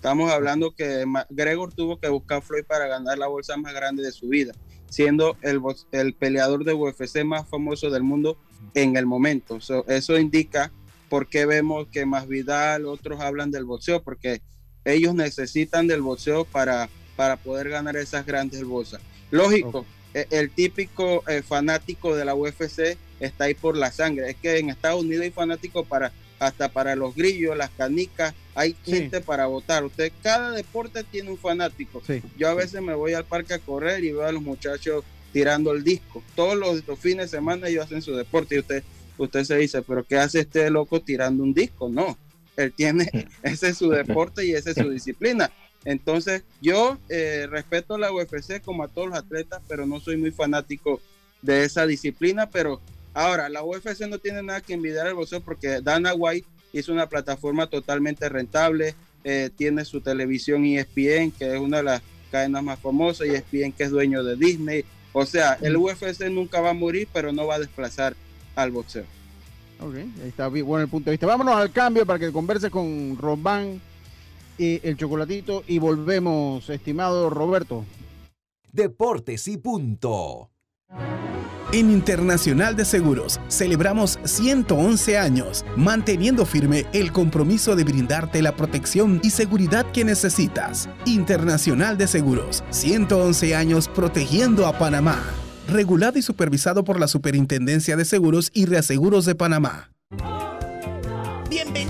Estamos hablando que Gregor tuvo que buscar a Floyd para ganar la bolsa más grande de su vida, siendo el, el peleador de UFC más famoso del mundo en el momento. eso indica por qué vemos que más Vidal, otros hablan del boxeo, porque ellos necesitan del boxeo para, para poder ganar esas grandes bolsas. Lógico, e, el, típico eh, fanático de la UFC está ahí por la sangre. Es que en Estados Unidos hay fanáticos para hasta para los grillos, las canicas, hay gente para votar. Usted, cada deporte tiene un fanático. Yo a veces me voy al parque a correr y veo a los muchachos tirando el disco. Todos los, fines de semana ellos hacen su deporte y usted, usted se dice, pero ¿qué hace este loco tirando un disco? No, él tiene, ese es su deporte y esa es su disciplina. Entonces, yo eh, respeto la UFC como a todos los atletas, pero no soy muy fanático de esa disciplina, pero Ahora, la UFC no tiene nada que envidiar al boxeo porque Dana White hizo una plataforma totalmente rentable, eh, tiene su televisión ESPN, que es una de las cadenas más famosas, y ESPN que es dueño de Disney. O sea, el UFC nunca va a morir, pero no va a desplazar al boxeo. Ok, ahí está bueno el punto de vista. Vámonos al cambio para que converse con Román y el chocolatito y volvemos, estimado Roberto. Deportes y punto. En Internacional de Seguros celebramos 111 años, manteniendo firme el compromiso de brindarte la protección y seguridad que necesitas. Internacional de Seguros, 111 años protegiendo a Panamá. Regulado y supervisado por la Superintendencia de Seguros y Reaseguros de Panamá. Bienvenido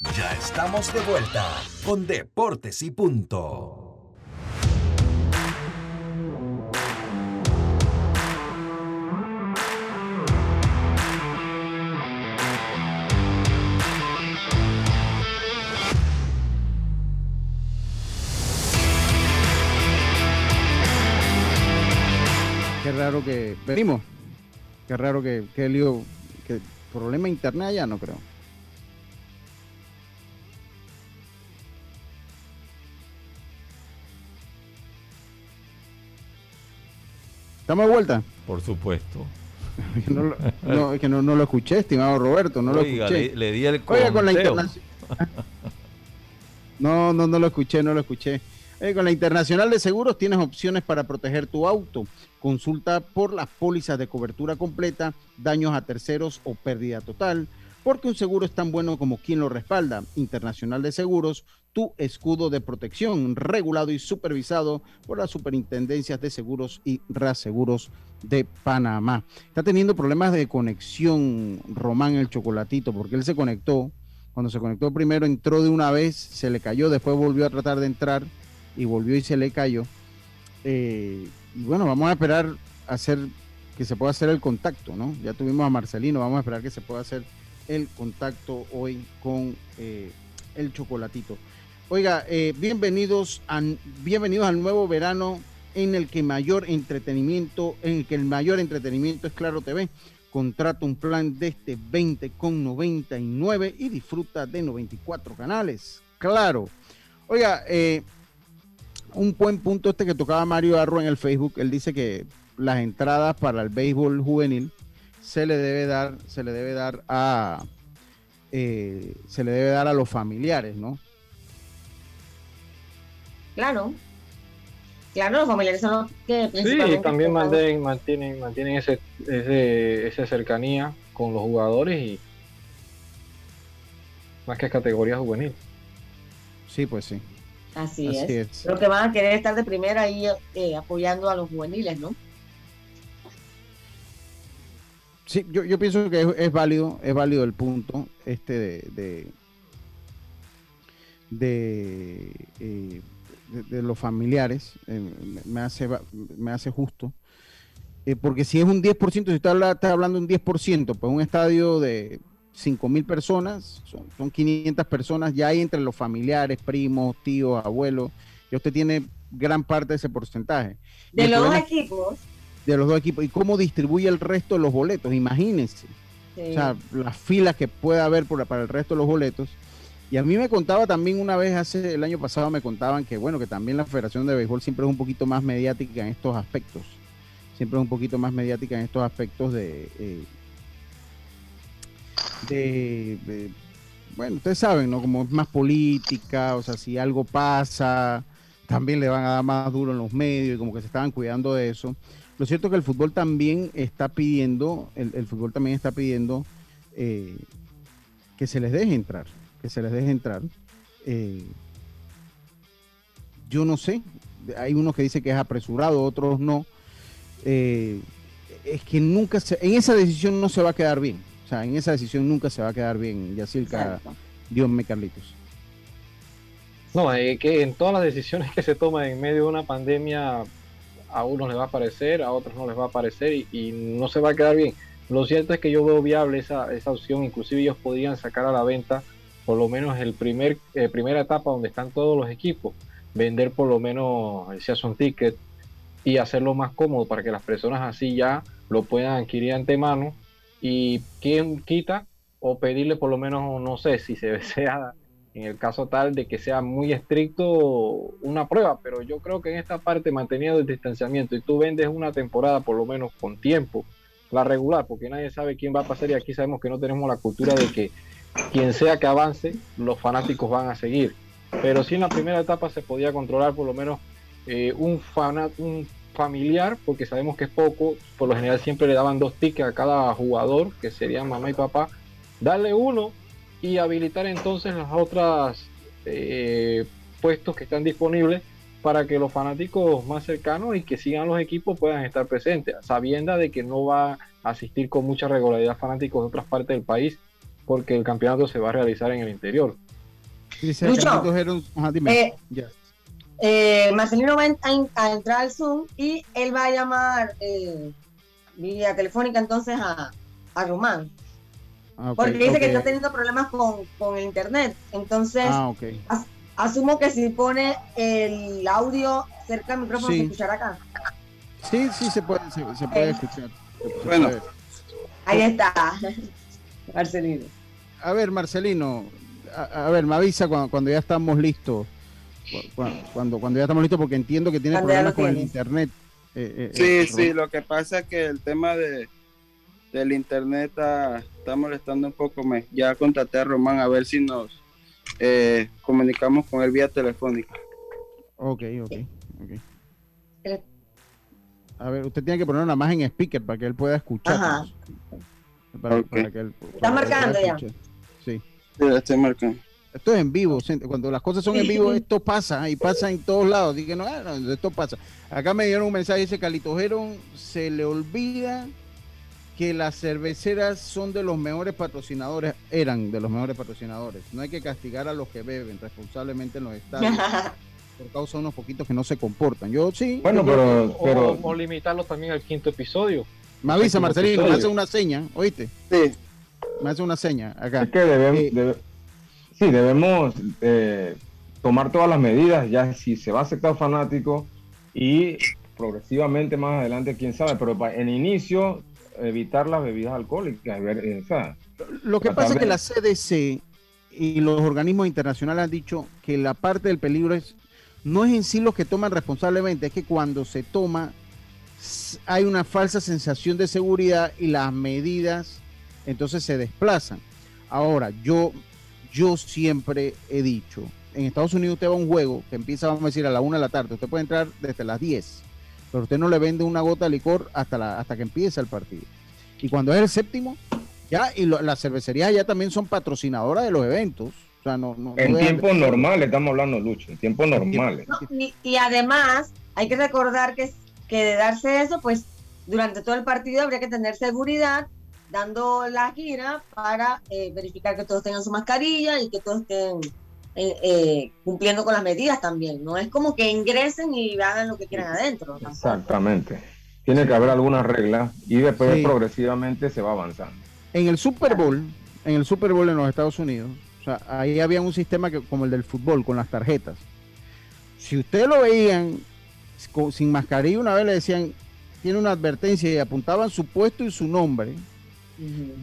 Ya estamos de vuelta con Deportes y Punto. Qué raro que venimos. Qué raro que, que lío, que problema internet ya no creo. ¿Estamos de vuelta? Por supuesto. no, es que no, lo escuché, estimado Roberto, no lo escuché. Le, di el Oiga, con la internacional. no, no, no lo escuché, no lo escuché. con la Internacional de Seguros tienes opciones para proteger tu auto. Consulta por las pólizas de cobertura completa, daños a terceros o pérdida total. Porque un seguro es tan bueno como quien lo respalda. Internacional de Seguros, tu escudo de protección, regulado y supervisado por las superintendencias de seguros y reaseguros de Panamá. Está teniendo problemas de conexión Román el chocolatito, porque él se conectó. Cuando se conectó primero entró de una vez, se le cayó, después volvió a tratar de entrar y volvió y se le cayó. Eh, y bueno, vamos a esperar a hacer que se pueda hacer el contacto, ¿no? Ya tuvimos a Marcelino, vamos a esperar que se pueda hacer el contacto hoy con eh, el chocolatito. Oiga, eh, bienvenidos, a, bienvenidos al nuevo verano en el que mayor entretenimiento, en el que el mayor entretenimiento es Claro TV. Contrata un plan de este 20 con 99 y disfruta de 94 canales. Claro. Oiga, eh, un buen punto este que tocaba Mario Arro en el Facebook. Él dice que las entradas para el béisbol juvenil se le debe dar, se le debe dar a eh, se le debe dar a los familiares, ¿no? Claro. Claro, los familiares son los que Sí, también mantienen, mantienen, mantienen ese, ese, esa cercanía con los jugadores y más que categoría juvenil. Sí, pues sí. Así, es. Lo que van a querer estar de primera ahí eh, apoyando a los juveniles, ¿no? Sí, yo, yo pienso que es, válido, es válido el punto este de de, eh, los familiares, eh, me, hace, me hace justo. Eh, porque si es un 10%, si usted está hablando de un 10%, pues un estadio de 5 mil personas, son, son 500 personas, ya hay entre los familiares, primos, tíos, abuelos, y usted tiene gran parte de ese porcentaje. De los dos equipos de los dos equipos. ¿Y cómo distribuye el resto de los boletos? Imagínense. O sea, las filas que puede haber por, para el resto de los boletos. Y a mí me contaba también una vez, hace el año pasado, me contaban que, bueno, que también la Federación de Béisbol siempre es un poquito más mediática en estos aspectos. Siempre es un poquito más mediática en estos aspectos de, eh, de, bueno, ustedes saben, ¿no? Como es más política, o sea, si algo pasa, también le van a dar más duro en los medios y como que se estaban cuidando de eso. Lo cierto es que el fútbol también está pidiendo, el, fútbol también está pidiendo eh, que se les deje entrar, que se les deje entrar. Eh, yo no sé, hay unos que dicen que es apresurado, otros no. Eh, es que nunca se, en esa decisión no se va a quedar bien. O sea, en esa decisión nunca se va a quedar bien. Yacirca, Dios me Carlitos. No, es que en todas las decisiones que se toman en medio de una pandemia a unos les va a parecer, a otros no les va a parecer y, no se va a quedar bien. Lo cierto es que yo veo viable esa, esa opción, inclusive ellos podrían sacar a la venta por lo menos el primer eh, primera etapa donde están todos los equipos, vender por lo menos el season ticket y hacerlo más cómodo para que las personas así ya lo puedan adquirir antemano y quien quita o pedirle por lo menos, no sé, si se desea en el caso tal de que sea muy estricto una prueba, pero yo creo que en esta parte manteniendo el distanciamiento y tú vendes una temporada por lo menos con tiempo, la regular, porque nadie sabe quién va a pasar y aquí sabemos que no tenemos la cultura de que quien sea que avance, los fanáticos van a seguir. Pero si en la primera etapa se podía controlar por lo menos eh, un, un familiar, porque sabemos que es poco, por lo general siempre le daban dos tickets a cada jugador, que serían mamá y papá, darle uno y habilitar entonces las otras eh, puestos que están disponibles para que los fanáticos más cercanos y que sigan los equipos puedan estar presentes, sabiendo de que no va a asistir con mucha regularidad fanáticos de otras partes del país, porque el campeonato se va a realizar en el interior. eh, eh, Marcelino va a, entrar al Zoom y él va a llamar eh, vía telefónica entonces a, a Román Ah, porque dice que está teniendo problemas con, con el internet. Entonces, ah, asumo que si pone el audio cerca del micrófono, se escuchará acá. Sí, sí, se puede, se, puede escuchar. bueno, ahí está, Marcelino. A ver, Marcelino, a, ver, me avisa cuando, ya estamos listos. Cuando, cuando, ya estamos listos, porque entiendo que tiene problemas con el internet. Eh, eh, sí, sí, lo que pasa es que el tema de del internet está, molestando un poco. Me, ya contacté a Román a ver si nos eh, comunicamos con él vía telefónica. Ok, ok, A ver, usted tiene que poner una más en speaker para que él pueda escuchar. Para, para que él- ¿Estás para que marcando él ya? Sí. Sí, estoy marcando. Esto es en vivo. Cuando las cosas son en vivo, esto pasa y pasa en todos lados. Así que no, no, esto pasa. Acá me dieron un mensaje, dice Calito Geron, se le olvida que las cerveceras son de los mejores patrocinadores, eran de los mejores patrocinadores. No hay que castigar a los que beben responsablemente en los estadios por causa de unos poquitos que no se comportan. Yo sí. Bueno, yo pero, O, pero o limitarlos también al quinto episodio. Me avisa Marcelino, me hace una seña, ¿oíste? Sí, Me hace una seña acá. es que debemos, Eh, debe- sí, debemos eh, tomar todas las medidas, ya si se va a aceptar fanático y progresivamente más adelante, quién sabe, pero en inicio evitar las bebidas alcohólicas, eh, o sea, Lo que pasa es que la CDC y los organismos internacionales han dicho que la parte del peligro es no es en sí los que toman responsablemente, es que cuando se toma hay una falsa sensación de seguridad y las medidas entonces se desplazan. Ahora, yo yo siempre he dicho, en Estados Unidos usted va a un juego que empieza, vamos a decir, a la una de la tarde, usted puede entrar desde las 10, pero usted no le vende una gota de licor hasta, la, hasta que empieza el partido. Y cuando es el séptimo, ya, y lo- las cervecerías ya también son patrocinadoras de los eventos. O sea, no, no, en no tiempos normales estamos hablando, Lucho, en tiempos normales. No, y, y además, hay que recordar que, que de darse eso, pues durante todo el partido habría que tener seguridad dando la gira para eh, verificar que todos tengan su mascarilla y que todos estén eh, eh, cumpliendo con las medidas también. No es como que ingresen y hagan lo que quieran adentro. tampoco. Exactamente. Tiene que haber algunas reglas y después Sí. progresivamente se va avanzando. En el Super Bowl, en el Super Bowl en los Estados Unidos, o sea, ahí había un sistema que, como el del fútbol, con las tarjetas. Si usted lo veían con- sin mascarilla, una vez le decían, tiene una advertencia y apuntaban su puesto y su nombre.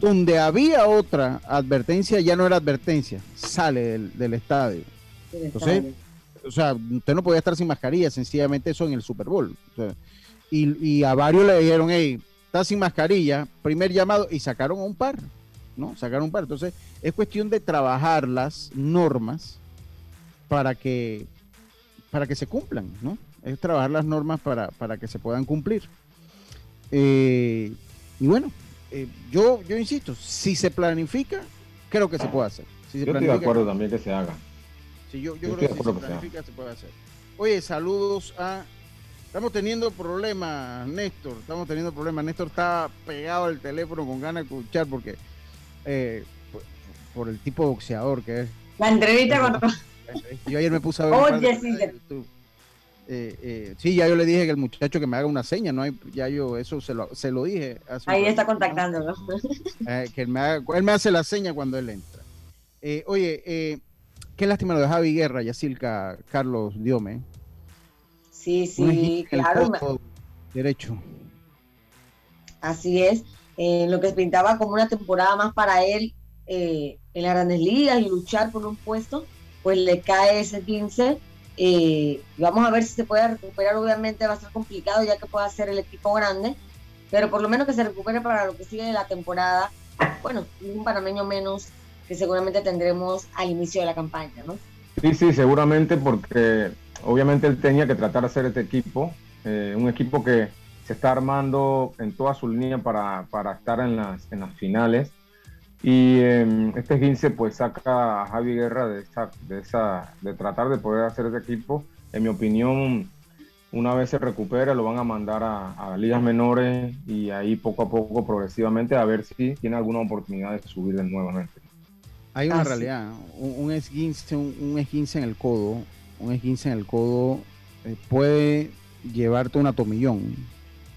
Donde había otra advertencia, ya no era advertencia, sale del, del estadio. Entonces, o sea, usted no podía estar sin mascarilla, sencillamente eso en el Super Bowl. O sea, y, y a varios le dijeron, hey, está sin mascarilla, primer llamado, y sacaron a un par, ¿no? Sacaron un par. Entonces, es cuestión de trabajar las normas para que, para que se cumplan, ¿no? Es trabajar las normas para, para que se puedan cumplir. Eh, y bueno, eh, yo, yo insisto, si se planifica, creo que se puede hacer. Si se Yo estoy de acuerdo también que se haga. Sí, yo, yo Yo creo que estoy de si se acuerdo que sea. planifica se puede hacer. Oye, saludos a... Estamos teniendo problemas, Néstor. Estamos teniendo problemas. Néstor está pegado al teléfono con ganas de escuchar porque... eh, por, por el tipo de boxeador que es. La entrevista con Yo ayer me puse a ver... Oye, sí. Eh, eh, sí, ya yo le dije que el muchacho que me haga una seña, no hay, ya yo eso se lo, se lo dije. hace ahí está contactándolo. Eh, que él me, haga- él me hace la seña cuando él entra. Eh, oye, eh, qué lástima lo de Javi Guerra, Yacilca, Carlos Diome. Sí, sí, claro. derecho. Así es, lo que pintaba como una temporada más para él eh, en las grandes ligas y luchar por un puesto, pues le cae ese 15. Eh, vamos a ver si se puede recuperar, obviamente va a ser complicado ya que pueda ser el equipo grande, pero por lo menos que se recupere para lo que sigue de la temporada. Bueno, un panameño menos que seguramente tendremos al inicio de la campaña, ¿no? Sí, sí, seguramente porque obviamente él tenía que tratar de hacer este equipo, eh, un equipo que se está armando en toda su línea para, para estar en las, en las finales. Y eh, este 15 pues saca a Javi Guerra de esa, de esa, de tratar de poder hacer ese equipo. En mi opinión, una vez se recupere, lo van a mandar a, a ligas menores y ahí poco a poco, progresivamente, a ver si tiene alguna oportunidad de subir de nuevamente. Hay una Ah, sí. realidad, un, un esguince, un, un esguince en el codo, un esguince en el codo eh, puede llevarte una tomillón.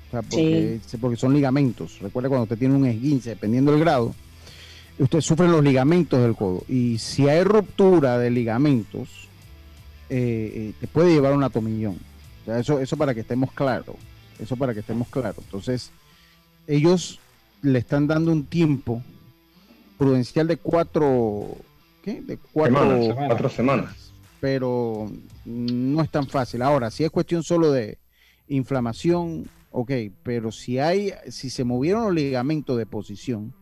O sea, porque, porque son ligamentos. Recuerda cuando usted tiene un esguince, dependiendo del grado, usted sufre los ligamentos del codo. Y si hay ruptura de ligamentos, eh, eh, te puede llevar a una tomillón. O sea, eso, eso para que estemos claros. Eso para que estemos claros. Entonces, ellos le están dando un tiempo prudencial de cuatro, ¿qué? De cuatro Semanas, cuatro semanas. pero no es tan fácil. Ahora, si es cuestión solo de inflamación, ok, pero si hay, si se movieron los ligamentos de posición,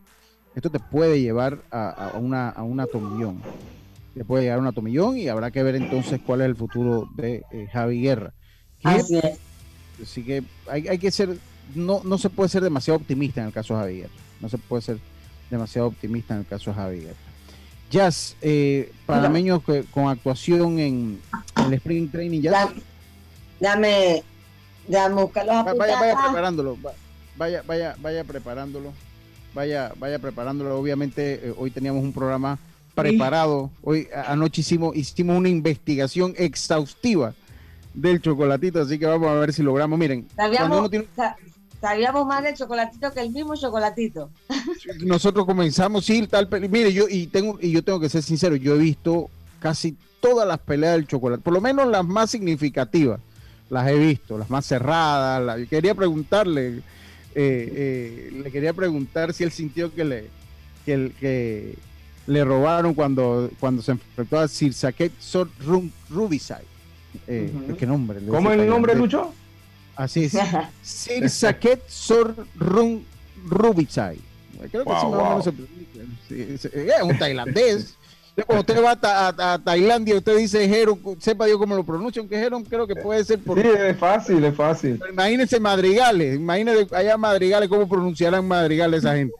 esto te puede llevar a, a una, a una tomillón. Te puede llegar a una tomillón y habrá que ver entonces cuál es el futuro de eh, Javi Guerra. Así es. Así que hay, hay que ser, no, no se puede ser demasiado optimista en el caso de Javi Guerra. No se puede ser demasiado optimista en el caso de Javier. Jazz, eh, panameños que- con actuación en, el Spring Training, Jazz. Dame, dame buscar los Va- apuntes vaya, vaya preparándolo, va- vaya, vaya, vaya preparándolo, vaya, vaya preparándolo. Obviamente eh, hoy teníamos un programa preparado. Hoy anoche hicimos, hicimos una investigación exhaustiva del chocolatito, así que vamos a ver si logramos. Miren, Sabíamos, uno tiene- sa- sabíamos más del chocolatito que el mismo chocolatito. nosotros comenzamos, sí, tal, mire, yo y tengo y yo tengo que ser sincero, yo he visto casi todas las peleas del chocolate, por lo menos las más significativas, las he visto, las más cerradas. yo quería preguntarle, eh, eh, le quería preguntar si él sintió que le que, el- que le robaron cuando cuando se enfrentó a Sir Saket Sor Rubisai. Eh, ¿Qué nombre? ¿Cómo es el nombre, Lucho? Así es. Sir Saket Sor Rubisai. Creo que sí, más o wow. menos se es, es un tailandés. Entonces, Cuando usted va a, a- a Tailandia, usted dice Heron, sepa Dios cómo lo pronuncia, aunque Heron creo que puede ser por. Sí, es fácil, es fácil. Pero Imagínense madrigales, imagínense allá madrigales, cómo pronunciarán madrigales esa gente.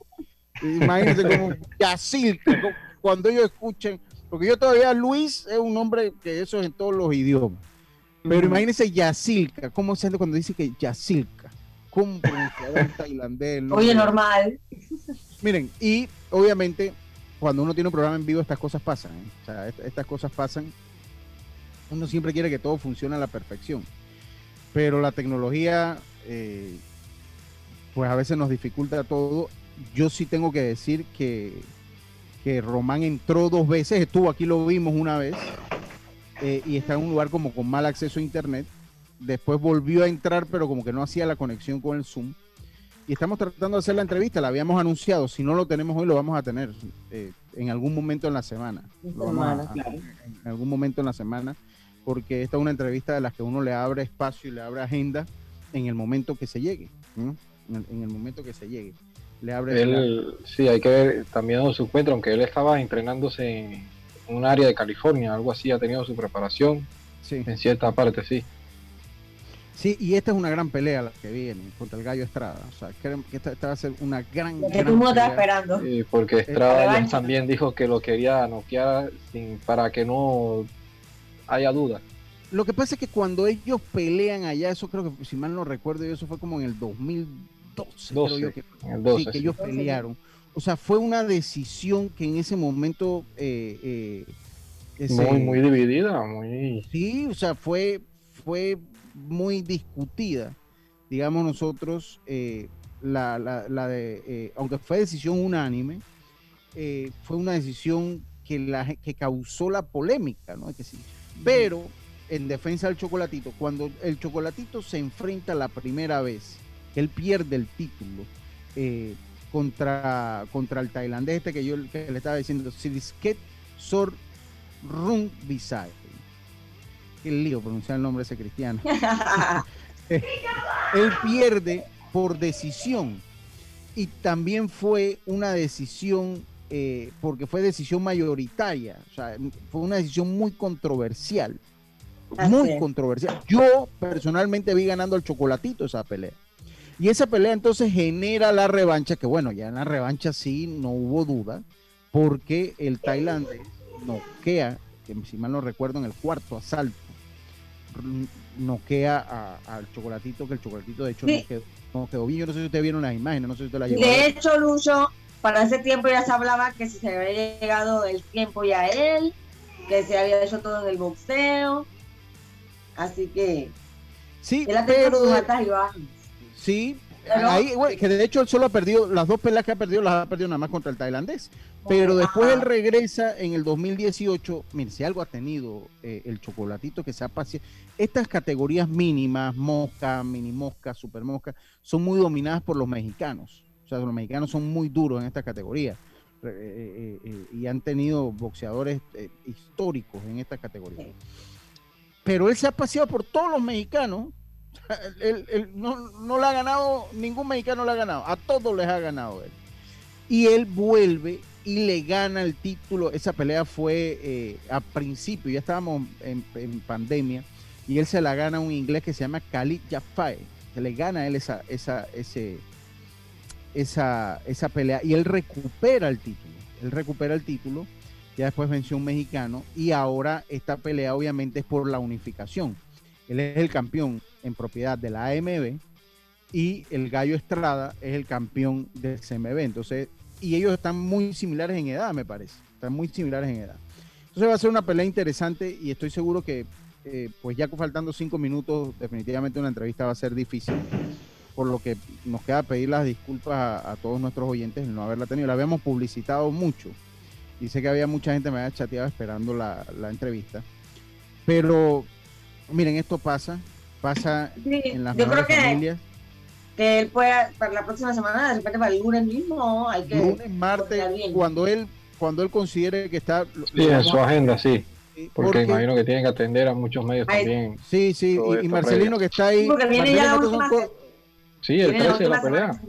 Imagínense como Yacilca, cuando ellos escuchen, porque yo todavía Luis es un nombre que eso es en todos los idiomas. Pero imagínense Yacilca, ¿cómo se hace cuando dice que Yacilca? ¿Cómo pronunciará en tailandés? Oye, normal. Miren, y obviamente cuando uno tiene un programa en vivo estas cosas pasan. ¿eh? O sea, est- estas cosas pasan. Uno siempre quiere que todo funcione a la perfección. Pero la tecnología, eh, pues a veces nos dificulta todo. Yo sí tengo que decir que, que Román entró dos veces, estuvo aquí, lo vimos una vez, eh, y está en un lugar como con mal acceso a internet. Después volvió a entrar, pero como que no hacía la conexión con el Zoom y estamos tratando de hacer la entrevista, la habíamos anunciado, si no lo tenemos hoy lo vamos a tener eh, en algún momento en la semana. Lo vamos a- semana, claro. En algún momento en la semana, porque esta es una entrevista de las que uno le abre espacio y le abre agenda en el momento que se llegue. ¿no? En, el, en el momento que se llegue. Le abre Él, sí, hay que ver, también su encuentro, aunque él estaba entrenándose en un área de California, algo así, ha tenido su preparación Sí. en cierta parte, sí. Sí, y esta es una gran pelea la que viene contra el Gallo Estrada. O sea, creo que esta, esta va a ser una gran, Lo que gran todo el mundo está pelea. esperando. Sí, porque Estrada ya revancha. también dijo que lo quería noquear sin, para que no haya duda. Lo que pasa es que cuando ellos pelean allá, eso creo que, si mal no recuerdo, eso fue como en el 2012, creo 12, yo que, en el 12, sí, que sí. ellos pelearon. O sea, fue una decisión que en ese momento... eh, eh, ese- Muy, muy dividida, muy... Sí, o sea, fue, fue muy discutida, digamos nosotros, eh, la, la- la de, eh, aunque fue decisión unánime, eh, fue una decisión que, la, que causó la polémica, ¿no? Que sí. Pero en defensa del chocolatito, cuando el chocolatito se enfrenta la primera vez, él pierde el título eh, contra, contra el tailandés este que yo que le estaba diciendo, Sirisket Sor Rung Visay. Qué lío pronunciar el nombre de ese cristiano. él pierde por decisión y también fue una decisión eh, porque fue decisión mayoritaria, o sea, fue una decisión muy controversial, Así muy controversial. Yo personalmente vi ganando al chocolatito esa pelea. Y esa pelea entonces genera la revancha, que bueno, ya en la revancha sí no hubo duda, porque el tailandés noquea, que si mal no recuerdo, en el cuarto asalto, noquea al chocolatito, que el chocolatito de hecho Sí. no, quedó, no quedó bien. Yo no sé si ustedes vieron las imágenes, no sé si usted la llevó. a De hecho, Lucho, para ese tiempo ya se hablaba que se había llegado el tiempo ya él, que se había hecho todo en el boxeo. Así que Sí, él ha tenido pero sus altas y bajas. Sí, Pero- ahí, güey, que de hecho él solo ha perdido, las dos peleas que ha perdido las ha perdido nada más contra el tailandés. Pero después Ajá. él regresa en el 2018. Mire, si algo ha tenido eh, el chocolatito que se ha paseado. Estas categorías mínimas, mosca, mini mosca, super mosca, son muy dominadas por los mexicanos. O sea, los mexicanos son muy duros en esta categoría. Eh, eh, y han tenido boxeadores históricos en esta categoría. Pero él se ha paseado por todos los mexicanos no, no le ha ganado, ningún mexicano le ha ganado, a todos les ha ganado él. Y él vuelve y le gana el título. Esa pelea fue eh, a principio, ya estábamos en, en pandemia, y él se la gana a un inglés que se llama Khalid Jaffae. Se le gana a él esa, esa, ese, esa, esa pelea y él recupera el título. Él recupera el título, ya después venció un mexicano y ahora esta pelea obviamente es por la unificación. Él es el campeón en propiedad de la AMB y el Gallo Estrada es el campeón del CMB. Entonces, y ellos están muy similares en edad, me parece. Están muy similares en edad. Entonces va a ser una pelea interesante y estoy seguro que, eh, pues ya faltando cinco minutos, definitivamente una entrevista va a ser difícil. Por lo que nos queda pedir las disculpas a, todos nuestros oyentes el no haberla tenido. La habíamos publicitado mucho. Y sé que había mucha gente me había chateado esperando la, entrevista. Pero miren, esto pasa. Pasa en las mejores familias que él pueda para la próxima semana, de repente para el lunes mismo, hay que lunes, martes, cuando él cuando él considere que está sí, en su agenda, sí. Porque, imagino que tienen que atender a muchos medios también. Sí, sí, y, Marcelino que está ahí. Porque viene ya la última Sí, el 13 de la pelea.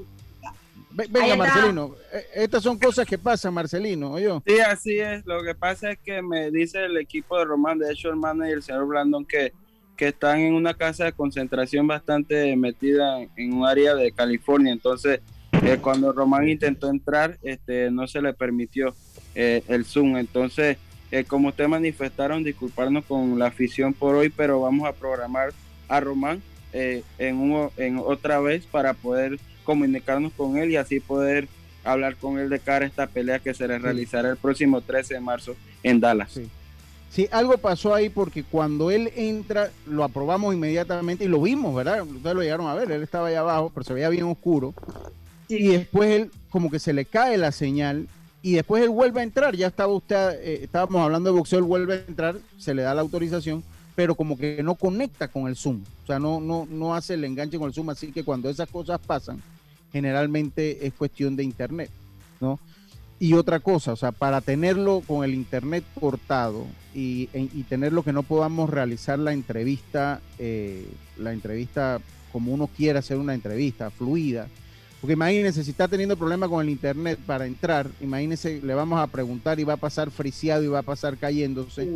Venga, Marcelino, eh, estas son cosas que pasan, Marcelino, yo. Sí, así es. Lo que pasa es que me dice el equipo de Román, de hecho, el manager, el señor Blandon, que que están en una casa de concentración bastante metida en un área de California. Entonces, eh, cuando Román intentó entrar, este, no se le permitió eh, el Zoom. Entonces, eh, como ustedes manifestaron, disculparnos con la afición por hoy, pero vamos a programar a Román en, en otra vez para poder comunicarnos con él y así poder hablar con él de cara a esta pelea que se le realizará el próximo 13 de marzo en Dallas. Sí, algo pasó ahí porque cuando él entra, lo aprobamos inmediatamente y lo vimos, ¿verdad? Ustedes lo llegaron a ver, él estaba ahí abajo, pero se veía bien oscuro. Y después él, como que se le cae la señal y después él vuelve a entrar. Ya estaba usted, eh, estábamos hablando de boxeo, él vuelve a entrar, se le da la autorización, pero como que no conecta con el Zoom. O sea, no, no, no hace el enganche con el Zoom. Así que cuando esas cosas pasan, generalmente es cuestión de internet, ¿no? Y otra cosa, o sea, para tenerlo con el internet cortado y, y tenerlo que no podamos realizar la entrevista, eh, la entrevista como uno quiere hacer una entrevista, fluida. Porque imagínense, si está teniendo problemas con el internet para entrar, imagínense, le vamos a preguntar y va a pasar friciado y va a pasar cayéndose.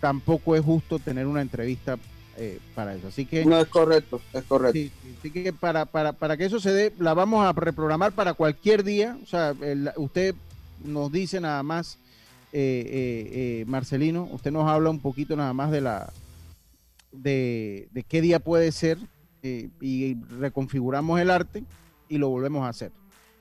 Tampoco es justo tener una entrevista eh, para eso. Así que. No es correcto, es correcto. así que para, para, para que eso se dé, la vamos a reprogramar para cualquier día. O sea, usted nos dice nada más, eh, eh, eh, Marcelino, usted nos habla un poquito nada más de la de, qué día puede ser y reconfiguramos el arte y lo volvemos a hacer.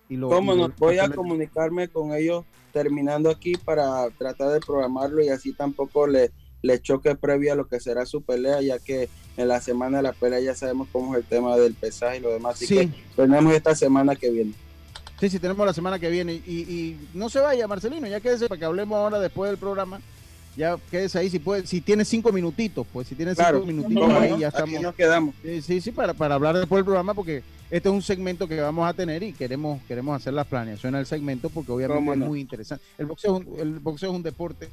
Y lo, ¿Cómo no? Voy a comunicarme con ellos terminando aquí para tratar de programarlo y así tampoco le, le choque previo a lo que será su pelea, ya que en la semana de la pelea ya sabemos cómo es el tema del pesaje y lo demás. Así que tenemos esta semana que viene. Sí, sí, tenemos la semana que viene. Y, no se vaya, Marcelino, ya quédese para que hablemos ahora después del programa. Ya quédese ahí, si puede, si tiene cinco minutitos, pues si tiene cinco minutitos ahí, ya estamos. nos quedamos. Sí, sí, para, para hablar después del programa, porque este es un segmento que vamos a tener y queremos, queremos hacer la planeación del segmento porque obviamente es muy interesante. El boxeo, es un, el boxeo es un deporte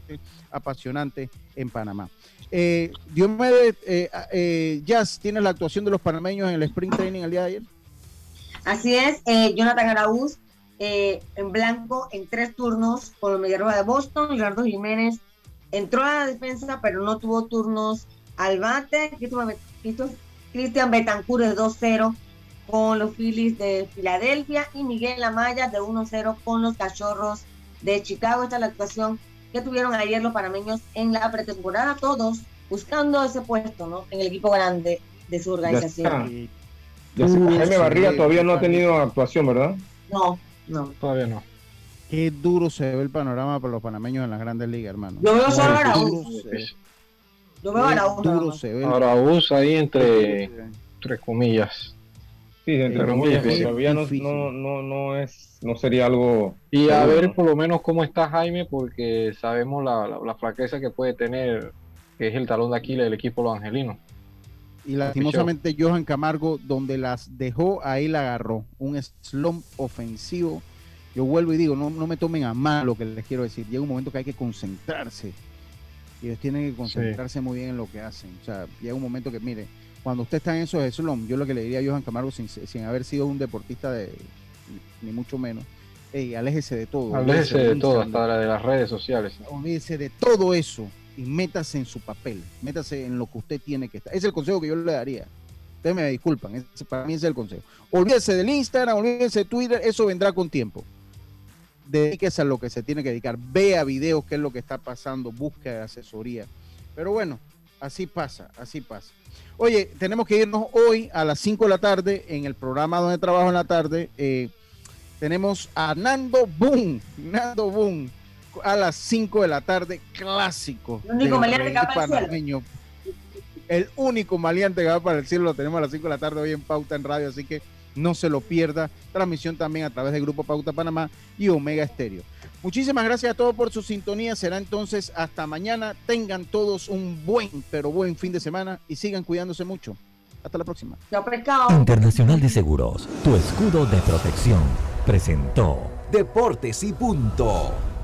apasionante en Panamá. Eh, Dios me eh, eh, Jazz, ¿tienes la actuación de los panameños en el sprint training el día de ayer? Así es, eh, Jonathan Araúz eh, en blanco en tres turnos con el de Boston, Leonardo Jiménez entró a la defensa, pero no tuvo turnos al bate. Cristian Betancourt de 2-0 con los Phillies de Filadelfia y Miguel Amaya de 1-0 con los Cachorros de Chicago. Esta es la actuación que tuvieron ayer los panameños en la pretemporada, todos buscando ese puesto ¿no? en el equipo grande de su organización. Jaime Barría todavía no ha tenido actuación, ¿verdad? No, no. Todavía no. Qué duro se ve el panorama para los panameños en las grandes ligas, hermano. Yo veo solo a Araúz. Yo veo a Araúz. Duro se ve. Araúz ahí entre, entre comillas. Sí, entre comillas, todavía no, no, no, es, no sería algo... Y a ver por lo menos cómo está Jaime, porque sabemos la, la, la flaqueza que puede tener, que es el talón de Aquiles del equipo Los Angelinos. Y lastimosamente Johan Camargo, donde las dejó, ahí la agarró. Un slump ofensivo. Yo vuelvo y digo, no, no me tomen a mal lo que les quiero decir. Llega un momento que hay que concentrarse. Y ellos tienen que concentrarse muy bien en lo que hacen. O sea, llega un momento que, mire, cuando usted está en esos slump, yo lo que le diría a Johan Camargo, sin, haber sido un deportista de ni mucho menos, hey, aléjese de todo. Aléjese de todo, hasta de las redes sociales. Olvídese de todo eso y métase en su papel, métase en lo que usted tiene que estar. Es el consejo que yo le daría. Ustedes me disculpan, para mí es el consejo. Olvídese del Instagram, olvídese de Twitter, eso vendrá con tiempo. Dedíquese a lo que se tiene que dedicar. Vea videos, qué es lo que está pasando, busque asesoría. Pero bueno, así pasa, así pasa. Oye, tenemos que irnos hoy a las 5 de la tarde en el programa donde trabajo en la tarde. Eh, tenemos a Nando Boom, Nando Boom, a las 5 de la tarde, clásico. El único maleante que va para el cielo. El único maleante que va para el cielo lo tenemos a las 5 de la tarde hoy en Pauta en Radio, así que no se lo pierda. Transmisión también a través del Grupo Pauta Panamá y Omega Estéreo. Muchísimas gracias a todos por su sintonía. Será entonces hasta mañana. Tengan todos un buen, pero buen fin de semana y sigan cuidándose mucho. Hasta la próxima. Chao, pescado. Internacional de Seguros, tu escudo de protección, presentó Deportes y Punto.